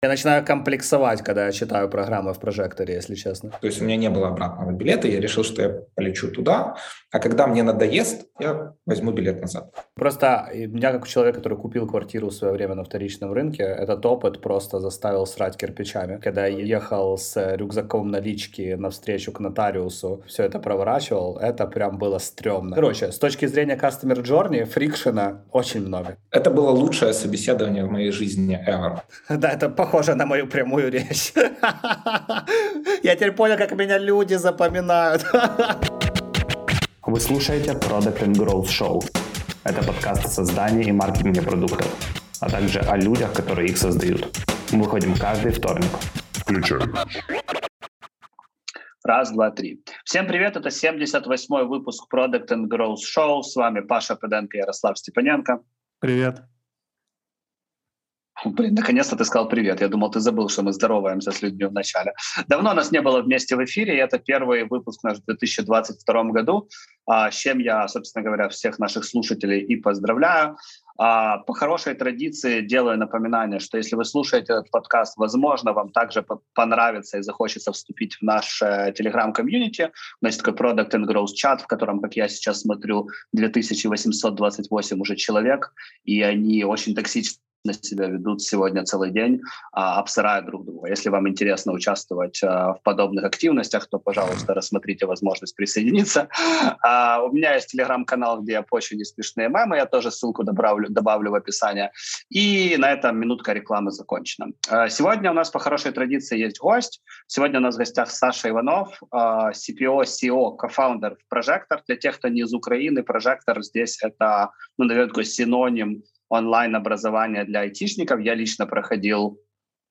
Я начинаю комплексовать, когда я читаю программы в прожекторе, если честно. То есть у меня не было обратного билета, я решил, что я полечу туда, а когда мне надоест, я возьму билет назад. Просто меня, как у человека, который купил квартиру в свое время на вторичном рынке, этот опыт просто заставил срать кирпичами. Когда я ехал с рюкзаком налички навстречу к нотариусу, все это проворачивал, это прям было стрёмно. Короче, с точки зрения Customer Journey, фрикшена очень много. Это было лучшее собеседование в моей жизни ever. Да, это похоже на мою прямую речь. Я теперь понял, как меня люди запоминают. Вы слушаете Product and Growth Show. Это подкаст о создании и маркетинге продуктов, а также о людях, которые их создают. Мы выходим каждый вторник. Включаем. Раз, два, три. Всем привет, это 78-й выпуск Product and Growth Show. С вами Паша Педенко и Ярослав Степаненко. Привет. Блин, наконец-то ты сказал привет. Я думал, ты забыл, что мы здороваемся с людьми в начале. Давно нас не было вместе в эфире, и это первый выпуск наш в 2022 году, а, с чем я, собственно говоря, всех наших слушателей и поздравляю. А, по хорошей традиции делаю напоминание, что если вы слушаете этот подкаст, возможно, вам также понравится и захочется вступить в наш э, телеграм-комьюнити. У нас есть такой Product and Growth чат, в котором, как я сейчас смотрю, 2828 уже человек, и они очень токсичны себя ведут сегодня целый день, а, обсырая друг друга. Если вам интересно участвовать а, в подобных активностях, то, пожалуйста, рассмотрите возможность присоединиться. А, у меня есть телеграм-канал, где я пощу несмешные мемы, я тоже ссылку добавлю, добавлю в описание. И на этом минутка рекламы закончена. Сегодня у нас по хорошей традиции есть гость. Сегодня у нас в гостях Саша Иванов, CPO, CEO, кофаундер в Прожектор. Для тех, кто не из Украины, Прожектор здесь это, ну, наверное, такой синоним онлайн-образование для айтишников. Я лично проходил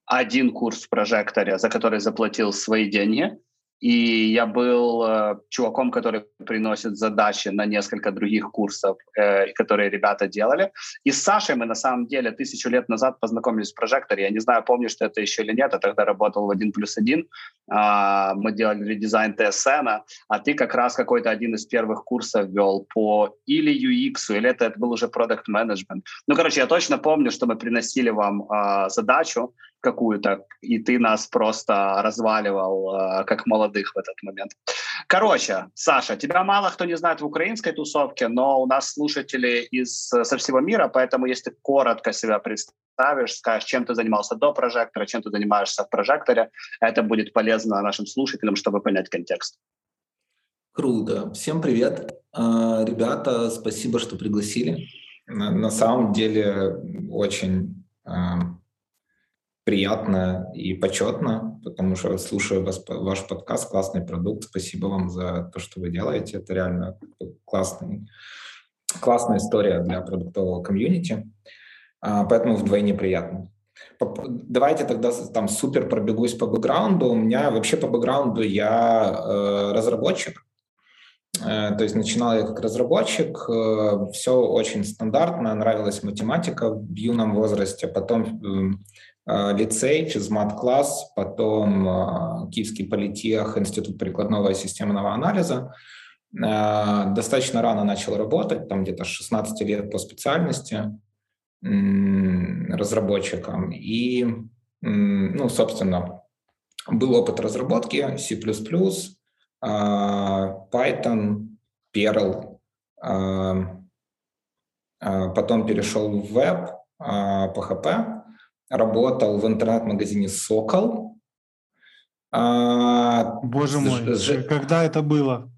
один курс в прожекторе, за который заплатил свои деньги. И я был э, чуваком, который приносит задачи на несколько других курсов, э, которые ребята делали. И с Сашей мы на самом деле тысячу лет назад познакомились в прожекторе. Я не знаю, помнишь ты это еще или нет. Я тогда работал в 1 плюс 1. Э, мы делали редизайн TSN, а ты как раз какой-то один из первых курсов вел по или UX, или это, это был уже продукт менеджмент. Ну, короче, я точно помню, что мы приносили вам э, задачу, какую-то, и ты нас просто разваливал э, как молодых в этот момент. Короче, Саша, тебя мало кто не знает в украинской тусовке, но у нас слушатели из, со всего мира, поэтому если коротко себя представишь, скажешь, чем ты занимался до прожектора, чем ты занимаешься в прожекторе, это будет полезно нашим слушателям, чтобы понять контекст. Круто. Всем привет. А, ребята, спасибо, что пригласили. На самом деле очень а, приятно и почетно, потому что слушаю вас, ваш подкаст, классный продукт. Спасибо вам за то, что вы делаете. Это реально классный, классная история для продуктового комьюнити. А, поэтому вдвойне приятно. Давайте тогда там супер пробегусь по бэкграунду. У меня вообще по бэкграунду я э, разработчик. Э, то есть начинал я как разработчик, э, все очень стандартно, нравилась математика в юном возрасте, потом Э, лицей, физмат-класс, потом э, Киевский политех, Институт прикладного и системного анализа. Э, достаточно рано начал работать, там где-то с 16 лет по специальности разработчиком. И, ну, собственно, был опыт разработки C++, Python, Perl, потом перешел в веб, PHP, работал в интернет-магазине «Сокол». А, Боже мой, ж... когда это было?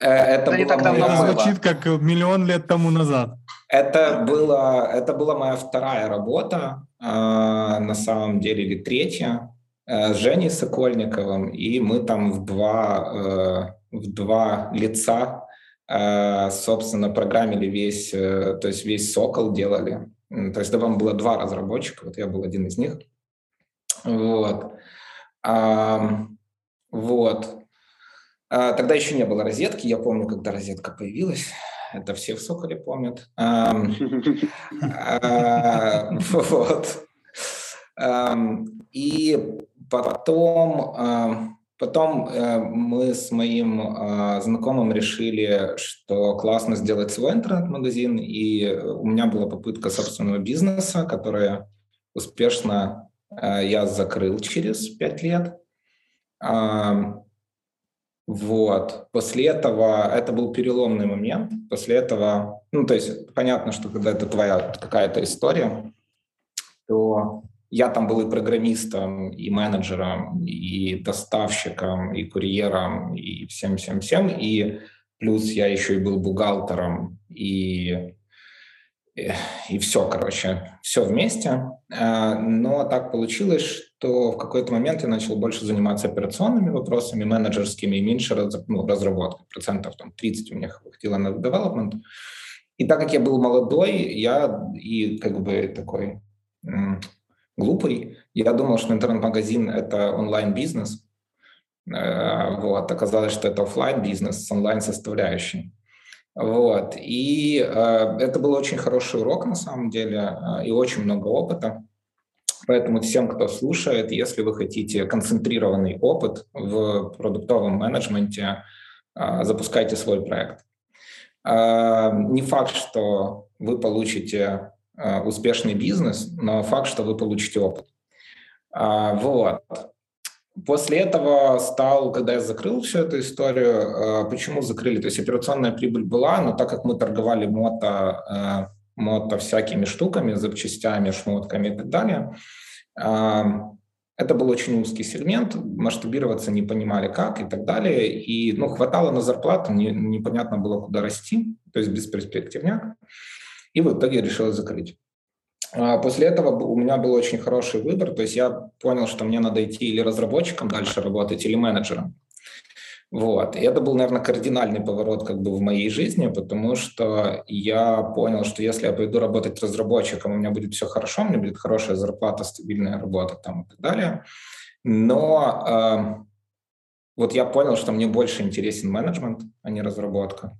Э, это, это, было моя... это звучит как миллион лет тому назад. Это, было, это была моя вторая работа, э, на самом деле, или третья, э, с Женей Сокольниковым, и мы там в два, э, в два лица, э, собственно, программили весь, э, то есть весь «Сокол» делали. То есть там было два разработчика, вот я был один из них. Вот. А, вот. А, тогда еще не было розетки. Я помню, когда розетка появилась. Это все в Соколе помнят. А, а, вот. И потом Потом э, мы с моим э, знакомым решили, что классно сделать свой интернет-магазин, и у меня была попытка собственного бизнеса, которая успешно я закрыл через пять лет. Вот. После этого, это был переломный момент. После этого, ну, то есть понятно, что когда это твоя какая-то история, то я там был и программистом, и менеджером, и доставщиком, и курьером, и всем-всем-всем. И плюс я еще и был бухгалтером, и и все, короче, все вместе. А, но так получилось, что в какой-то момент я начал больше заниматься операционными вопросами, менеджерскими, и меньше раз, ну, разработкой. Процентов там 30 у меня хватило на development. И так как я был молодой, я и как бы такой глупый, я думал, что интернет-магазин — это онлайн-бизнес. Э, вот. Оказалось, что это офлайн бизнес с онлайн-составляющей. Вот. И э, это был очень хороший урок на самом деле э, и очень много опыта. Поэтому всем, кто слушает, если вы хотите концентрированный опыт в продуктовом менеджменте, запускайте свой проект. Не факт, что вы получите успешный бизнес, но факт, что вы получите опыт. Э, вот. После этого стал, когда я закрыл всю эту историю, э, почему закрыли? То есть операционная прибыль была, но так как мы торговали мото, э, мото всякими штуками, запчастями, шмотками и так далее, э, это был очень узкий сегмент, масштабироваться не понимали как и так далее. И ну, хватало на зарплату, не, непонятно было, куда расти, то есть бесперспективняк. И в итоге решил закрыть. А, после этого у меня был очень хороший выбор, то есть я понял, что мне надо идти или разработчиком дальше работать, или менеджером. Вот. И это был, наверное, кардинальный поворот как бы в моей жизни, потому что я понял, что если я пойду работать разработчиком, у меня будет все хорошо, у меня будет хорошая зарплата, стабильная работа там и так далее. Но э, вот я понял, что мне больше интересен менеджмент, а не разработка.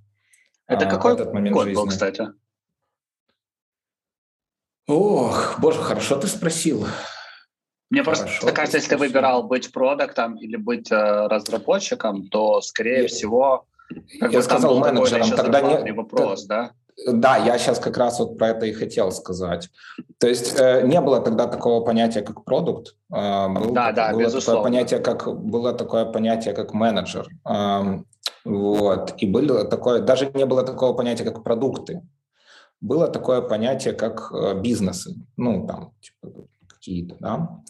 Это а, какой этот момент год жизни. был, кстати? Ох, боже, хорошо ты спросил. Мне Хорошо, просто кажется, если ты выбирал быть продуктом или быть э, разработчиком, то, скорее я, всего, как я бы, сказал менеджером, тогда не вопрос, да? Да, я сейчас как раз вот про это и хотел сказать. То есть э, не было тогда такого понятия, как продукт. Э, был, да, да, было безусловно. Такое понятие, как, было такое понятие, как менеджер. Э, вот. И было такое, даже не было такого понятия, как продукты было такое понятие, как э, бизнесы, ну, там, типа, какие-то, да.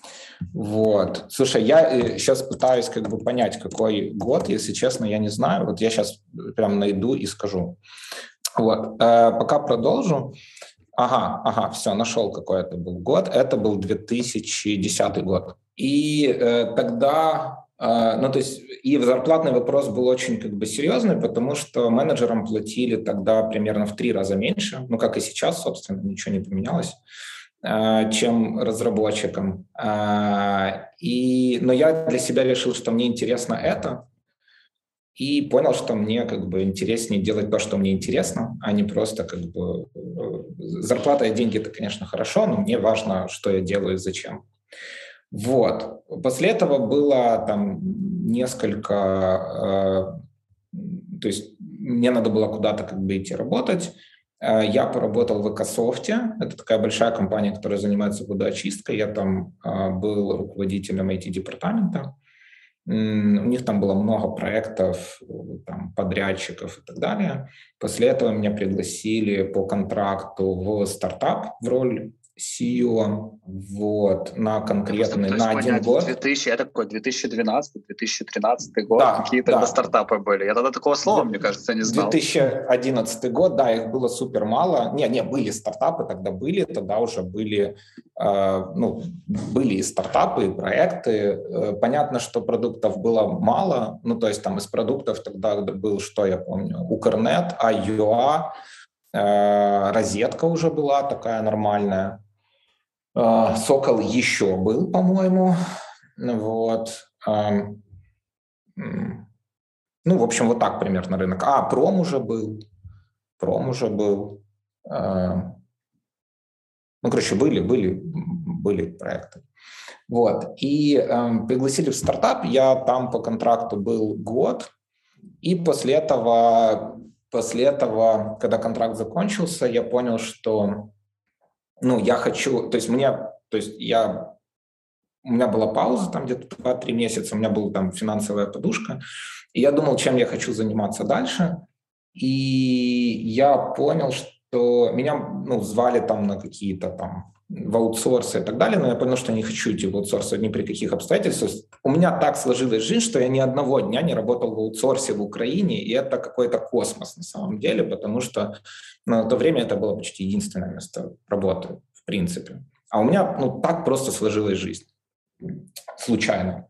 Вот. Слушай, я сейчас э, пытаюсь как бы понять, какой год, если честно, я не знаю. Вот я сейчас прям найду и скажу. Вот. Э, пока продолжу. Ага, ага, все, нашел, какой это был год. Это был 2010 год. И э, тогда ну, то есть и зарплатный вопрос был очень как бы серьезный, потому что менеджерам платили тогда примерно в три раза меньше, ну, как и сейчас, собственно, ничего не поменялось, а, чем разработчикам. А, и, но я для себя решил, что мне интересно это, и понял, что мне как бы интереснее делать то, что мне интересно, а не просто как бы э, зарплата и деньги это, конечно, хорошо, но мне важно, что я делаю и зачем. Вот. После этого было там несколько... Э, то есть мне надо было куда-то как бы идти работать. Э, я поработал в Экософте. Это такая большая компания, которая занимается водоочисткой. Я там э, был руководителем IT-департамента. У них там было много проектов, там, подрядчиков и так далее. После этого меня пригласили по контракту в стартап в роль CEO вот, на конкретный, есть, на один год. 2000, это какой, 2012-2013 год, да, какие тогда да. стартапы были? Я тогда такого слова, мне кажется, не знал. 2011 год, да, их было супер мало. Не, не, были стартапы, тогда были, тогда уже были, э, ну, были и стартапы, и проекты. Э, понятно, что продуктов было мало, ну, то есть там из продуктов тогда был, что я помню, Укрнет, IUA, э, розетка уже была такая нормальная, Сокол еще был, по-моему. Вот. Ну, в общем, вот так примерно рынок. А, Пром уже был. Пром уже был. А, ну, короче, были, были, были проекты. Вот. И э, пригласили в стартап. Я там по контракту был год. И после этого, после этого, когда контракт закончился, я понял, что ну, я хочу, то есть мне, то есть я у меня была пауза там где-то 2-3 месяца, у меня была там финансовая подушка, и я думал, чем я хочу заниматься дальше, и я понял, что меня ну, звали там на какие-то там в аутсорсы и так далее, но я понял, что не хочу идти в аутсорс ни при каких обстоятельствах. У меня так сложилась жизнь, что я ни одного дня не работал в аутсорсе в Украине, и это какой-то космос на самом деле, потому что на то время это было почти единственное место работы, в принципе. А у меня ну, так просто сложилась жизнь. Случайно.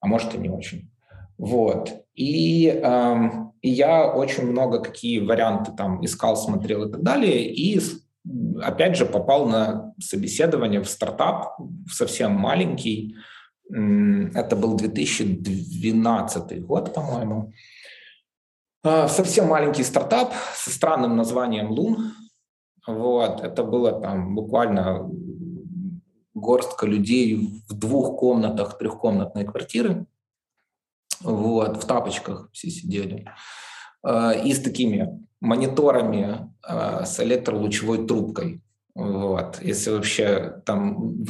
А может и не очень. Вот. И, эм, и я очень много какие варианты там искал, смотрел и так далее. И опять же попал на собеседование в стартап, совсем маленький. Это был 2012 год, по-моему. А, совсем маленький стартап со странным названием Лун. Вот, это было там буквально горстка людей в двух комнатах трехкомнатной квартиры. Вот, в тапочках все сидели. А, и с такими мониторами э, с электролучевой трубкой. Вот. Если вообще там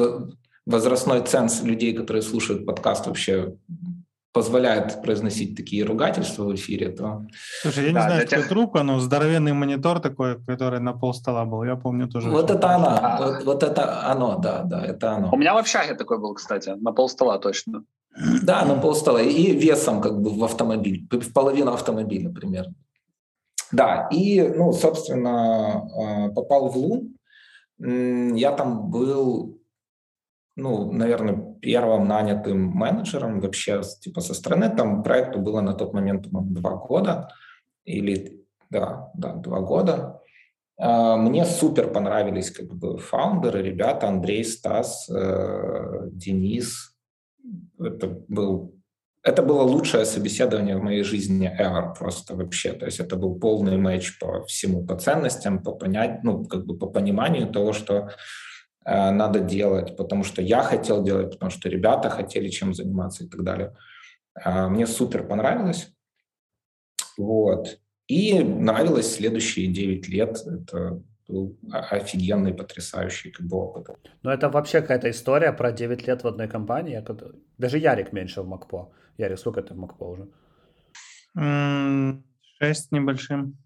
возрастной ценз людей, которые слушают подкаст, вообще позволяет произносить такие ругательства в эфире, то... Слушай, я да, не знаю, что тех... трубка, но здоровенный монитор такой, который на пол стола был, я помню тоже. Вот это она, а... вот, вот это оно, да, да, это оно. У меня в общаге такой был, кстати, на пол стола точно. Да, на пол стола и весом как бы в автомобиль, в половину автомобиля примерно. Да, и, ну, собственно, э, попал в Лун. Я там был, ну, наверное, первым нанятым менеджером вообще, типа, со стороны. Там проекту было на тот момент, два года. Или, да, да, два года. Э, мне супер понравились как бы фаундеры, ребята, Андрей, Стас, э, Денис. Это был это было лучшее собеседование в моей жизни ever просто вообще. То есть это был полный матч по всему, по ценностям, по понять, ну, как бы по пониманию того, что э, надо делать, потому что я хотел делать, потому что ребята хотели чем заниматься и так далее. Э, мне супер понравилось. Вот. И нравилось следующие 9 лет. Это офигенный, потрясающий как бы опыт. Ну, это вообще какая-то история про 9 лет в одной компании. Даже Ярик меньше в Макпо. Ярик, сколько ты в Макпо уже? Шесть небольшим.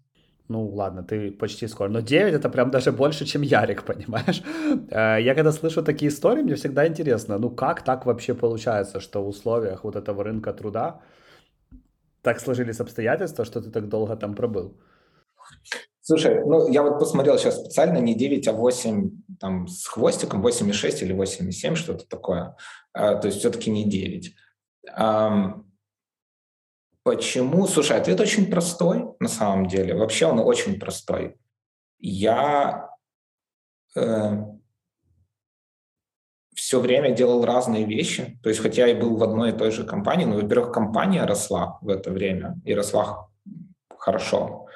Ну, ладно, ты почти скоро. Но 9 это прям даже больше, чем Ярик, понимаешь? Э, я когда слышу такие истории, мне всегда интересно, ну как так вообще получается, что в условиях вот этого рынка труда так сложились обстоятельства, что ты так долго там пробыл? Слушай, ну я вот посмотрел сейчас специально не 9, а 8 там с хвостиком, 8,6 или 8,7, что-то такое. А, то есть все-таки не 9. А, почему? Слушай, ответ очень простой на самом деле. Вообще он очень простой. Я э, все время делал разные вещи. То есть хотя и был в одной и той же компании, но, во-первых, компания росла в это время и росла хорошо.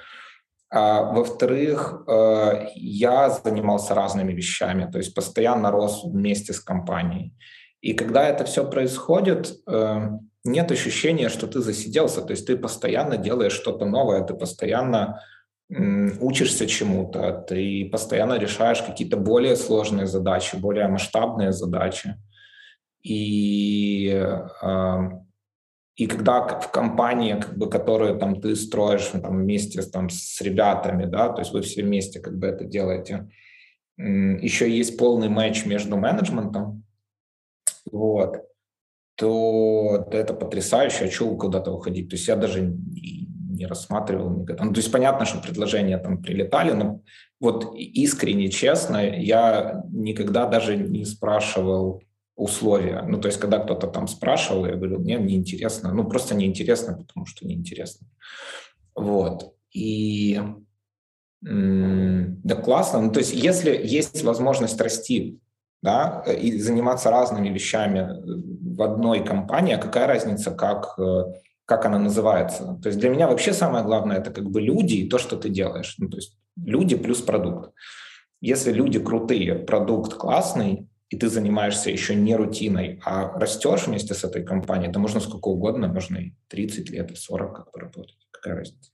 А, во-вторых, э, я занимался разными вещами, то есть постоянно рос вместе с компанией. И когда это все происходит, э, нет ощущения, что ты засиделся, то есть ты постоянно делаешь что-то новое, ты постоянно учишься чему-то, ты постоянно решаешь какие-то более сложные задачи, более масштабные задачи. И э, и когда в компании, как бы, которую там ты строишь там, вместе там, с ребятами, да, то есть вы все вместе как бы это делаете, еще есть полный матч между менеджментом, вот, то это потрясающе, а чего куда-то уходить? То есть я даже не рассматривал никогда. Ну, то есть понятно, что предложения там прилетали, но вот искренне, честно, я никогда даже не спрашивал условия. Ну, то есть, когда кто-то там спрашивал, я говорил, мне неинтересно. Ну, просто неинтересно, потому что неинтересно. Вот. И да, классно. Ну, то есть, если есть возможность расти, да, и заниматься разными вещами в одной компании, а какая разница, как, как она называется? То есть для меня вообще самое главное это как бы люди и то, что ты делаешь. Ну, то есть люди плюс продукт. Если люди крутые, продукт классный, и ты занимаешься еще не рутиной, а растешь вместе с этой компанией, да можно сколько угодно, можно и 30 лет, и 40 как бы работать. Какая разница?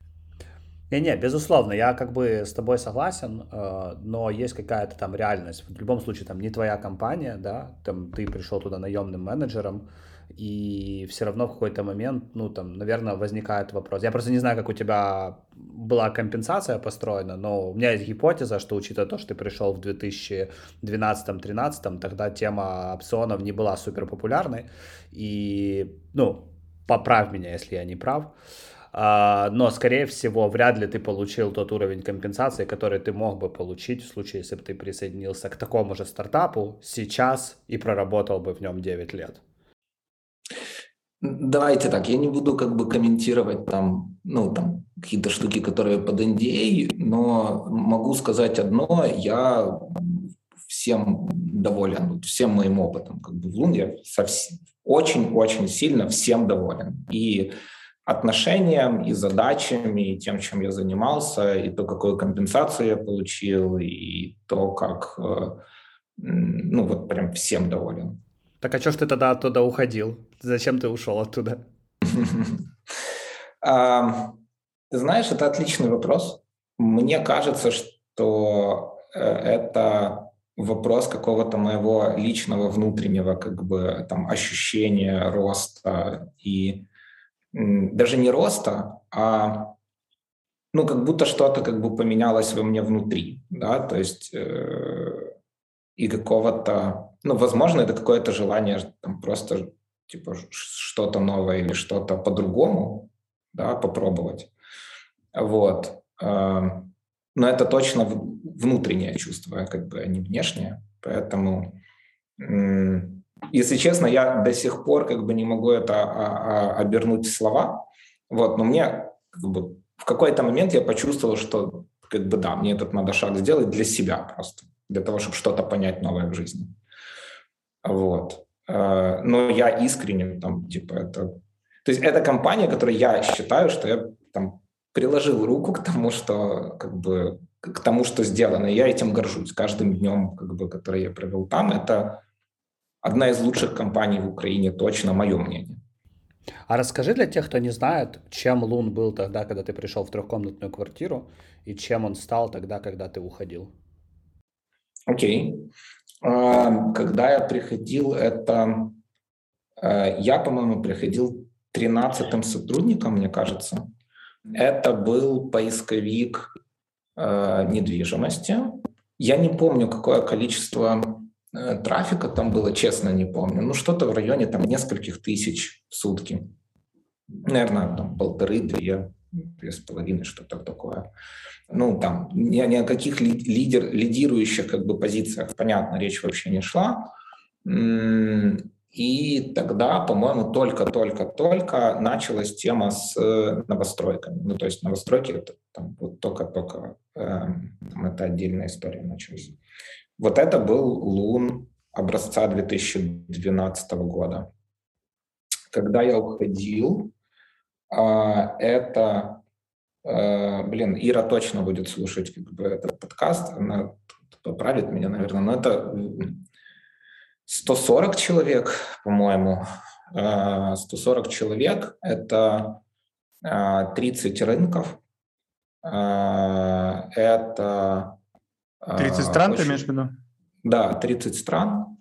Не-не, безусловно, я как бы с тобой согласен, э, но есть какая-то там реальность. В любом случае, там не твоя компания, да, там ты пришел туда наемным менеджером, и все равно в какой-то момент, ну, там, наверное, возникает вопрос. Я просто не знаю, как у тебя была компенсация построена, но у меня есть гипотеза, что учитывая то, что ты пришел в 2012-2013, тогда тема опционов не была супер популярной, и, ну, поправь меня, если я не прав, а, но, скорее всего, вряд ли ты получил тот уровень компенсации, который ты мог бы получить в случае, если бы ты присоединился к такому же стартапу сейчас и проработал бы в нем 9 лет. Давайте так, я не буду как бы комментировать там, ну, там какие-то штуки, которые под NDA, а, но могу сказать одно, я всем доволен, всем моим опытом. Как бы в Лун я очень-очень сильно всем доволен. И отношениям, и задачами, и тем, чем я занимался, и то, какую компенсацию я получил, и то, как, э, ну, вот прям всем доволен. Так а что ж ты тогда оттуда уходил? Зачем ты ушел оттуда? Знаешь, это отличный вопрос. Мне кажется, что э, это вопрос какого-то моего личного внутреннего как бы там ощущения роста и даже не роста, а ну как будто что-то как бы поменялось во мне внутри, да, то есть э, и какого-то, ну возможно это какое-то желание там просто типа что-то новое или что-то по-другому, да, попробовать, вот. Э, но это точно внутреннее чувство, как бы, а не внешнее. Поэтому, если честно, я до сих пор как бы не могу это а, а, обернуть в слова. Вот, но мне как бы, в какой-то момент я почувствовал, что как бы да, мне этот надо шаг сделать для себя просто, для того, чтобы что-то понять новое в жизни. Вот. Э, но я искренне там, типа, это... То есть это компания, которую я считаю, что я там приложил руку к тому, что как бы к тому, что сделано. И я этим горжусь. Каждым днем, как бы, который я провел там, это одна из лучших компаний в Украине, точно, мое мнение. А расскажи для тех, кто не знает, чем Лун был тогда, когда ты пришел в трехкомнатную квартиру, и чем он стал тогда, когда ты уходил. Окей. Когда я приходил, это... Э, я, по-моему, приходил 13-м сотрудником, мне кажется. Это был поисковик э, недвижимости. Я не помню, какое количество э, трафика там было, честно не помню. Ну, что-то в районе там нескольких тысяч в сутки. Наверное, там полторы-две, две с половиной, что-то такое. Ну, там ни, ни о каких лидер, лидирующих как бы позициях, понятно, речь вообще не шла. И тогда, по-моему, только-только-только началась тема с э, новостройками. Ну, то есть новостройки это там вот только-только э, это отдельная история началась. Вот это был Лун образца 2012 года. Когда я уходил, это, э, блин, Ира точно будет слушать как бы, этот подкаст, она поправит меня, наверное, но это 140 человек, по-моему. 140 э, человек – это 30 э, рынков. Это… 30 стран очень... ты имеешь в виду? Да, 30 стран.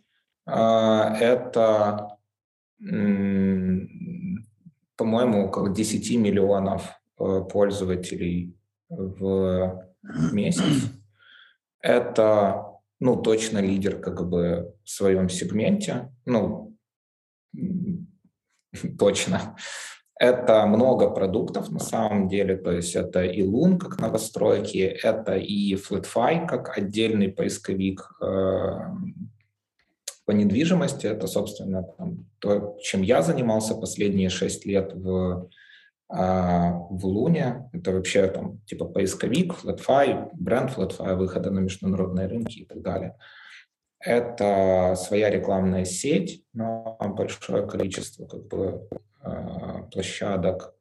Это, по-моему, около 10 миллионов пользователей в месяц. Это ну, точно лидер как бы в своем сегменте, ну, точно. Это много продуктов на самом деле, то есть это и Loon как новостройки, это и FlatFi как отдельный поисковик э, по недвижимости. Это, собственно, там, то, чем я занимался последние шесть лет в а в Луне это вообще там типа поисковик, FlatFi, бренд FlatFi, выхода на международные рынки и так далее. Это своя рекламная сеть на большое количество как бы, а, площадок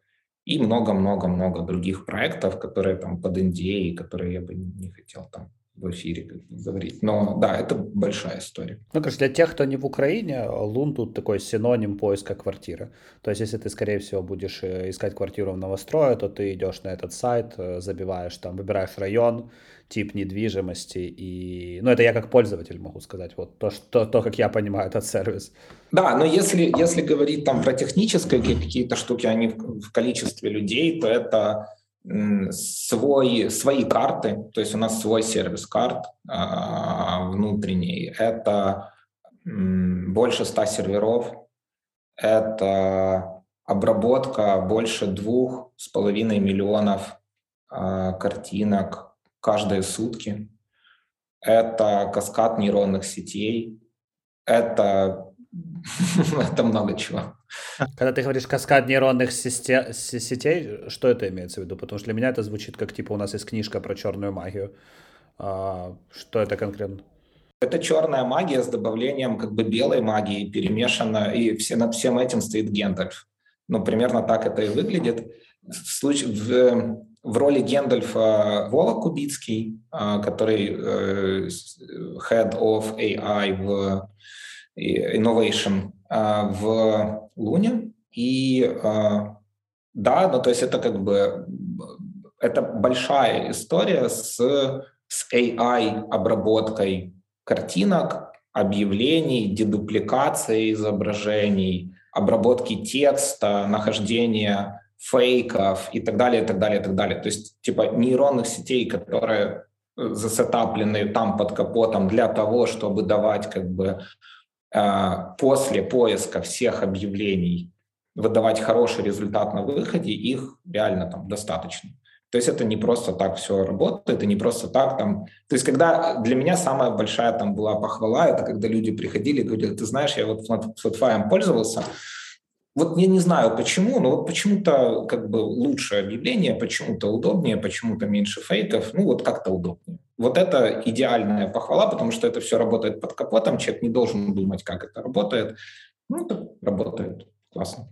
и много-много-много других проектов, которые там под NDA, которые я бы не хотел там в эфире говорить. Но да, это большая история. Ну, конечно, для тех, кто не в Украине, Лун тут такой синоним поиска квартиры. То есть, если ты, скорее всего, будешь э, искать квартиру в новострое, то ты идешь на этот сайт, э, забиваешь там, выбираешь район, тип недвижимости и... Ну, это я как пользователь могу сказать, вот то, что, то как я понимаю этот сервис. Да, но если, если говорить там про технические какие-то штуки, они в, в количестве людей, то это свой, свои карты, то есть у нас свой сервис карт а, внутренний. Это больше 100 серверов, это обработка больше двух с половиной миллионов а, картинок каждые сутки. Это каскад нейронных сетей, это, это много чего. Когда ты говоришь каскад нейронных сетей, что это имеется в виду? Потому что для меня это звучит как, типа, у нас есть книжка про черную магию. А, что это конкретно? Это черная магия с добавлением как бы белой магии перемешана, и все, над всем этим стоит Гендальф. Ну, примерно так это и выглядит. В, случае, в, в роли Гендальфа Вова Кубицкий, а, который э, Head of AI в Innovation а, в Луне. И а, да, ну то есть это как бы это большая история с, с AI-обработкой картинок, объявлений, дедупликации изображений, обработки текста, нахождения фейков и так далее, и так далее, и так далее. То есть типа нейронных сетей, которые засетаплены там под капотом для того, чтобы давать как бы после поиска всех объявлений выдавать хороший результат на выходе, их реально там достаточно. То есть это не просто так все работает, это не просто так там. То есть когда для меня самая большая там была похвала, это когда люди приходили и говорили, ты знаешь, я вот Spotify пользовался, вот я не знаю почему, но вот почему-то как бы лучше объявление, почему-то удобнее, почему-то меньше фейков, ну вот как-то удобнее. Вот это идеальная похвала, потому что это все работает под капотом, человек не должен думать, как это работает. Ну, это работает классно.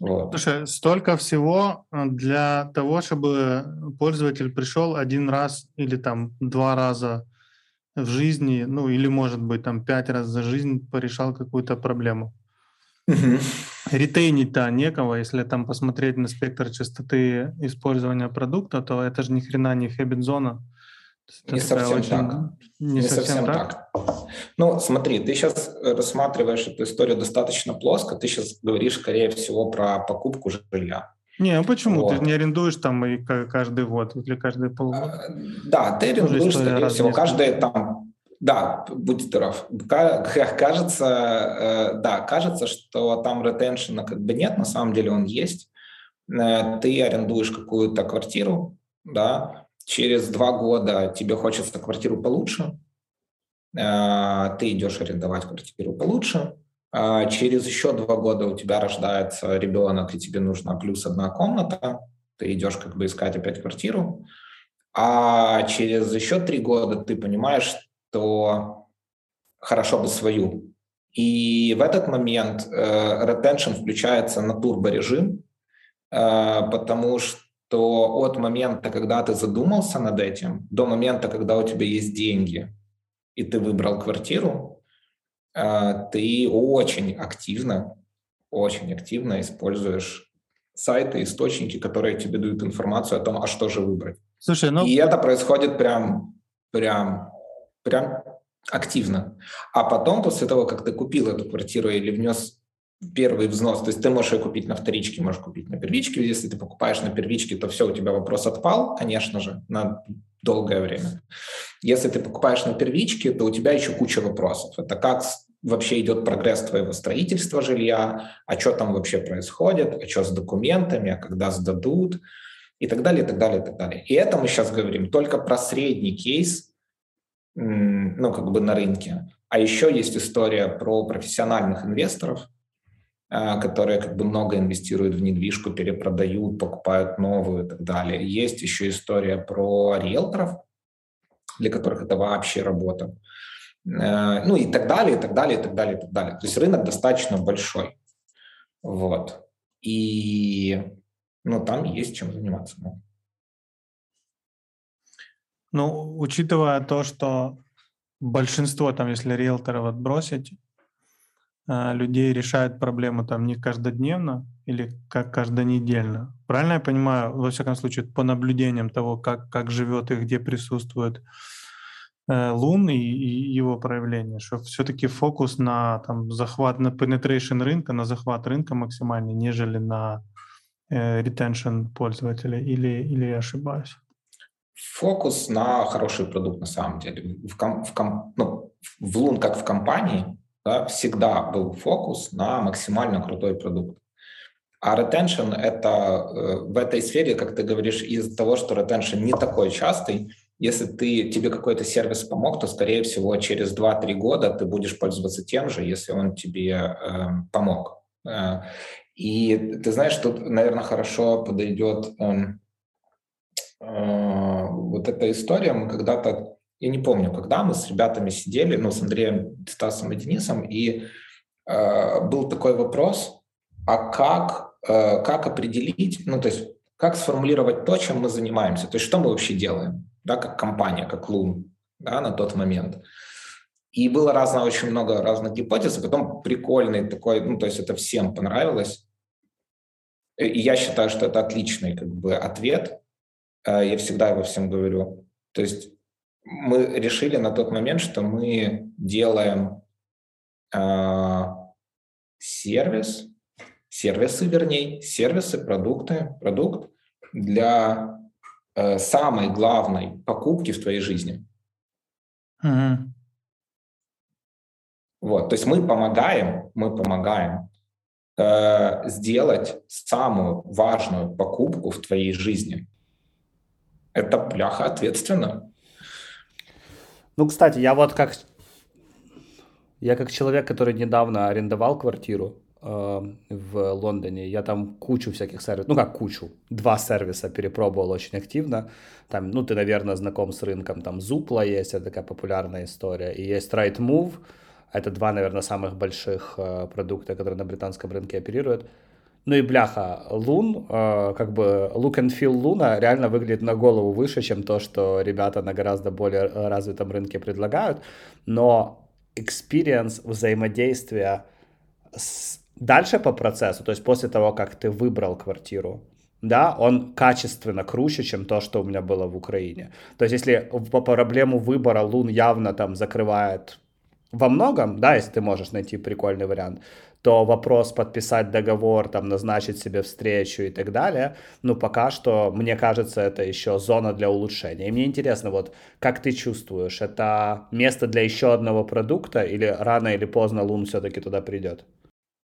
Вот. Слушай, столько всего э, для того, чтобы пользователь пришел один раз или там два раза в жизни, ну или может быть там пять раз за жизнь порешал какую-то проблему. Угу. Ретейнить-то некого, если там посмотреть на спектр частоты использования продукта, то это же ни хрена не хэббит-зона. Не совсем очень... так. Не, не совсем, совсем так. так. Ну, смотри, ты сейчас рассматриваешь эту историю достаточно плоско. Ты сейчас говоришь, скорее всего, про покупку жилья. Не, а почему? Вот. Ты не арендуешь там и каждый год или каждый полгода? А, да, ты арендуешь, скорее всего, каждые там да, будь здоров. Кажется, э, да, кажется, что там ретеншена как бы нет, на самом деле он есть. Э, ты арендуешь какую-то квартиру, да, через два года тебе хочется квартиру получше, э, ты идешь арендовать квартиру получше, а через еще два года у тебя рождается ребенок, и тебе нужна плюс одна комната, ты идешь как бы искать опять квартиру, а через еще три года ты понимаешь, что хорошо бы свою. И в этот момент э, retention включается на турборежим, э, потому что от момента, когда ты задумался над этим, до момента, когда у тебя есть деньги, и ты выбрал квартиру, э, ты очень активно, очень активно используешь сайты, источники, которые тебе дают информацию о том, а что же выбрать. Слушай, ну... И это происходит прям, прям прям активно. А потом, после того, как ты купил эту квартиру или внес первый взнос, то есть ты можешь ее купить на вторичке, можешь купить на первичке. Если ты покупаешь на первичке, то все, у тебя вопрос отпал, конечно же, на долгое время. Если ты покупаешь на первичке, то у тебя еще куча вопросов. Это как вообще идет прогресс твоего строительства жилья, а что там вообще происходит, а что с документами, а когда сдадут, и так далее, и так далее, и так далее. И это мы сейчас говорим только про средний кейс, ну, как бы на рынке. А еще есть история про профессиональных инвесторов, а, которые как бы много инвестируют в недвижку, перепродают, покупают новую и так далее. Есть еще история про риэлторов, для которых это вообще работа. Э, ну и так далее, и так далее, и так далее, и так далее. То есть рынок достаточно большой. Вот. И ну, там есть чем заниматься. Ну, учитывая то, что большинство, там, если риэлторов отбросить, э, людей решают проблему там не каждодневно или как каждонедельно. Правильно я понимаю, во всяком случае, по наблюдениям того, как, как живет и где присутствует э, Лун и, и его проявление, что все-таки фокус на там, захват, на penetration рынка, на захват рынка максимальный, нежели на э, retention пользователя, или, или я ошибаюсь? Фокус на хороший продукт на самом деле. В, ком, в, ком, ну, в Лун, как в компании, да, всегда был фокус на максимально крутой продукт. А retention — это э, в этой сфере, как ты говоришь, из-за того, что retention не такой частый, если ты, тебе какой-то сервис помог, то, скорее всего, через 2-3 года ты будешь пользоваться тем же, если он тебе э, помог. Э, и ты знаешь, тут, наверное, хорошо подойдет э, вот эта история. Мы когда-то, я не помню, когда мы с ребятами сидели, ну, с Андреем, Стасом и Денисом, и э, был такой вопрос, а как, э, как определить, ну, то есть как сформулировать то, чем мы занимаемся, то есть что мы вообще делаем да, как компания, как Лун, да, на тот момент. И было разно, очень много разных гипотез, и потом прикольный такой, ну, то есть это всем понравилось. И я считаю, что это отличный как бы ответ. Э, я всегда его всем говорю. То есть мы решили на тот момент, что мы делаем э, сервис, сервисы, вернее, сервисы, продукты, продукт для э, самой главной покупки в твоей жизни. Угу. Вот, то есть мы помогаем, мы помогаем э, сделать самую важную покупку в твоей жизни. Это пляха ответственно. Ну, кстати, я вот как я как человек, который недавно арендовал квартиру, в Лондоне. Я там кучу всяких сервисов, ну как кучу, два сервиса перепробовал очень активно. Там, ну ты, наверное, знаком с рынком, там Zoopla есть, это такая популярная история. И есть Rightmove, это два, наверное, самых больших э, продукта, которые на британском рынке оперируют. Ну и бляха, Лун, э, как бы look and feel Луна реально выглядит на голову выше, чем то, что ребята на гораздо более развитом рынке предлагают. Но experience взаимодействия с Дальше по процессу, то есть после того, как ты выбрал квартиру, да, он качественно круче, чем то, что у меня было в Украине. То есть если по проблему выбора Лун явно там закрывает во многом, да, если ты можешь найти прикольный вариант, то вопрос подписать договор, там, назначить себе встречу и так далее, ну, пока что, мне кажется, это еще зона для улучшения. И мне интересно, вот, как ты чувствуешь, это место для еще одного продукта или рано или поздно Лун все-таки туда придет?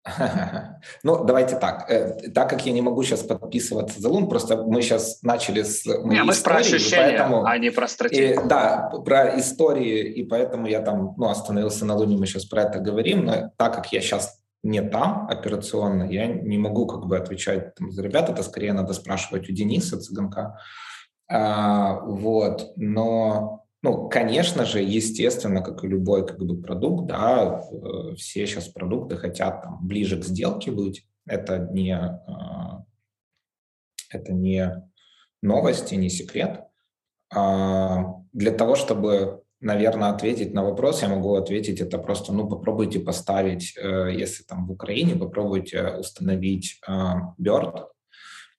Ну, давайте так. Э, так как я не могу сейчас подписываться за Лун, просто мы сейчас начали с моей не, мы истории, про ощущения, поэтому, а не про стратегию. И, да, про истории, и поэтому я там ну, остановился на Луне, мы сейчас про это говорим, но так как я сейчас не там операционно, я не могу как бы отвечать там, за ребят, это скорее надо спрашивать у Дениса Цыганка. А, вот, но ну, конечно же, естественно, как и любой как бы, продукт, да, э, все сейчас продукты хотят там, ближе к сделке быть. Это не, а, это не новости, не секрет. А, для того, чтобы, наверное, ответить на вопрос, я могу ответить это просто, ну, попробуйте поставить, э, если там в Украине, попробуйте установить Bird,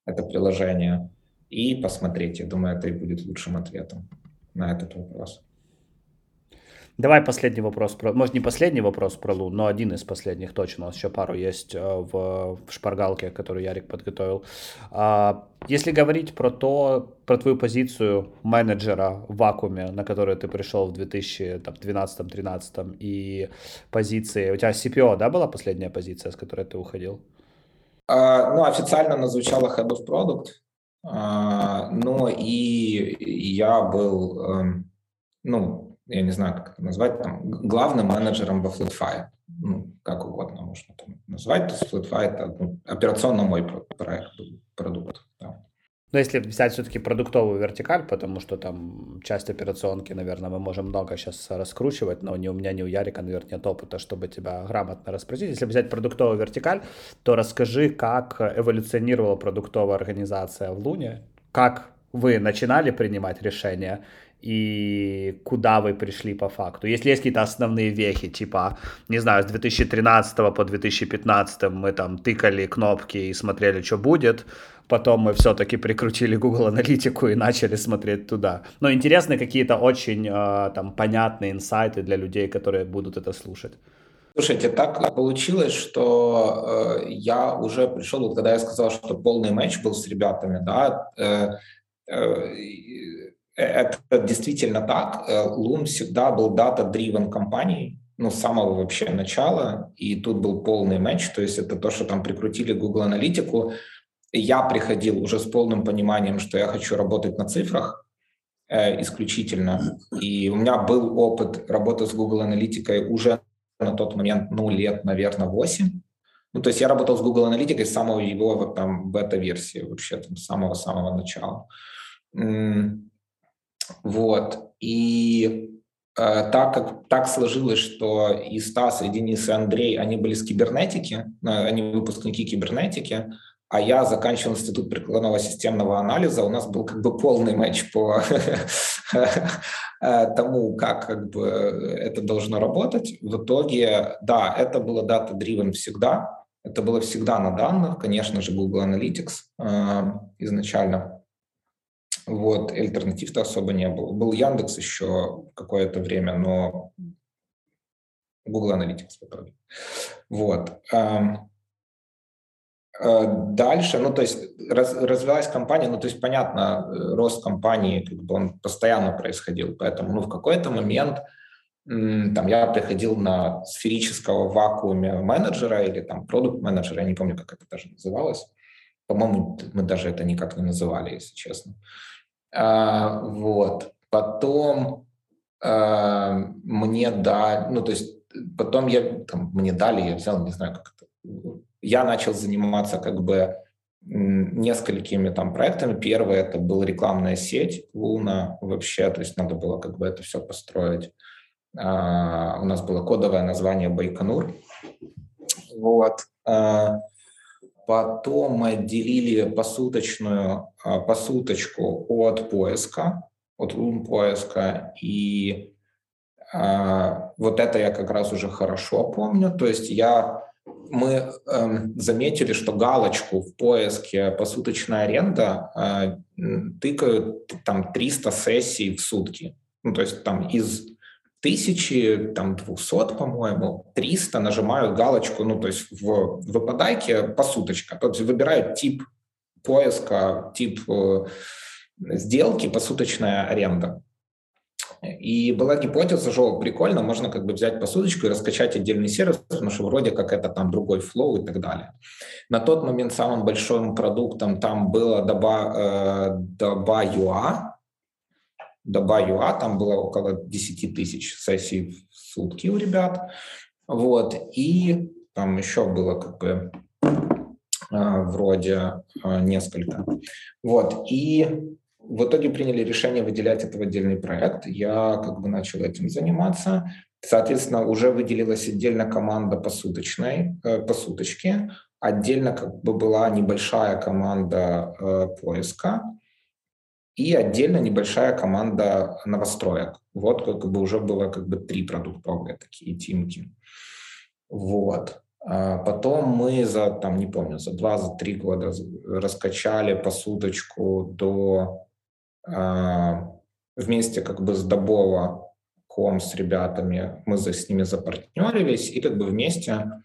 это приложение, и посмотреть. Я думаю, это и будет лучшим ответом на этот вопрос. Давай последний вопрос, про, может не последний вопрос про Лун, но один из последних точно. У нас еще пару есть э, в, в шпаргалке, которую Ярик подготовил. А, если говорить про то, про твою позицию менеджера в вакууме, на которую ты пришел в 2012-2013, и позиции, у тебя CPO, да, была последняя позиция, с которой ты уходил? А, ну, официально она звучала Head of Product, а, но и я был, эм, ну, я не знаю, как это назвать, там, главным менеджером во FlatFi. Ну, как угодно можно там назвать. То есть FlatFi — это ну, операционно мой проект, продукт. Да. Но если взять все-таки продуктовую вертикаль, потому что там часть операционки, наверное, мы можем много сейчас раскручивать, но ни у меня, ни у Ярика, наверное, нет опыта, чтобы тебя грамотно расспросить. Если взять продуктовую вертикаль, то расскажи, как эволюционировала продуктовая организация в Луне, как вы начинали принимать решения и куда вы пришли по факту. Если есть какие-то основные вехи, типа, не знаю, с 2013 по 2015 мы там тыкали кнопки и смотрели, что будет, потом мы все-таки прикрутили Google аналитику и начали смотреть туда. Но интересны какие-то очень э, там понятные инсайты для людей, которые будут это слушать. Слушайте, так получилось, что э, я уже пришел, вот когда я сказал, что полный матч был с ребятами, да, э, э, это действительно так. Loom всегда был дата-дривен компанией, ну, с самого вообще начала, и тут был полный матч, то есть это то, что там прикрутили Google аналитику. Я приходил уже с полным пониманием, что я хочу работать на цифрах э, исключительно, и у меня был опыт работы с Google аналитикой уже на тот момент, ну, лет, наверное, 8. Ну, то есть я работал с Google аналитикой с самого его там бета-версии, вообще там с самого-самого начала. Вот. И э, так как так сложилось, что и Стас, и Денис, и Андрей, они были с кибернетики, э, они выпускники кибернетики, а я заканчивал институт прикладного системного анализа, у нас был как бы полный матч по э, тому, как как бы это должно работать. В итоге, да, это было data-driven всегда, это было всегда на данных, конечно же, Google Analytics э, изначально. Вот, альтернатив-то особо не было. Был Яндекс еще какое-то время, но Google Analytics в. Вот. Э, дальше, ну, то есть раз, развилась компания, ну, то есть, понятно, э, рост компании, как бы он постоянно происходил, поэтому, ну, в какой-то момент там я приходил на сферического вакууме менеджера или там продукт-менеджера, я не помню, как это даже называлось. По-моему, мы даже это никак не называли, если честно. А, вот. Потом а, мне дали, ну, то есть потом я, там, мне дали, я взял, не знаю, как это, я начал заниматься как бы несколькими там проектами. Первый это была рекламная сеть Луна вообще, то есть надо было как бы это все построить. А, у нас было кодовое название Байконур. Вот. А, Потом мы отделили посуточную, а, посуточку от поиска, от поиска. И а, вот это я как раз уже хорошо помню. То есть я, мы эм, заметили, что галочку в поиске посуточная аренда э, тыкают там 300 сессий в сутки. Ну, то есть там из тысячи, там, двухсот, по-моему, 300 нажимают галочку, ну, то есть в выпадайке посуточка, то есть выбирают тип поиска, тип э, сделки, посуточная аренда. И была гипотеза, что прикольно, можно как бы взять посудочку и раскачать отдельный сервис, потому что вроде как это там другой флоу и так далее. На тот момент самым большим продуктом там было доба, э, доба UA, доба ЮА, там было около 10 тысяч сессий в сутки у ребят. Вот. И там еще было как бы а, вроде а, несколько. Вот. И в итоге приняли решение выделять это в отдельный проект. Я как бы начал этим заниматься. Соответственно, уже выделилась отдельно команда посуточной, э, посуточки. Отдельно как бы была небольшая команда э, поиска и отдельно небольшая команда новостроек. Вот как бы уже было как бы три продуктовые такие тимки. Вот. А потом мы за, там, не помню, за два, за три года раскачали посудочку до а, вместе как бы с Добова ком с ребятами, мы за, с ними запартнерились и как бы вместе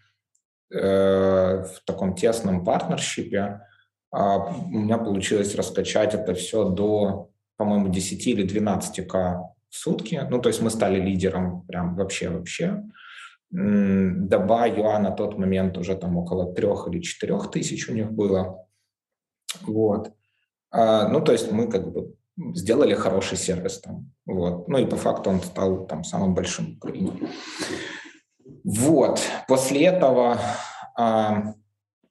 э, в таком тесном партнершипе у меня получилось раскачать это все до, по-моему, 10 или 12к в сутки. Ну, то есть мы стали лидером прям вообще-вообще. Доба ЮА на тот момент уже там около трех или четырех тысяч у них было. Вот. А, ну, то есть мы как бы сделали хороший сервис там. Вот. Ну и по факту он стал там самым большим в Украине. Вот. После этого, а,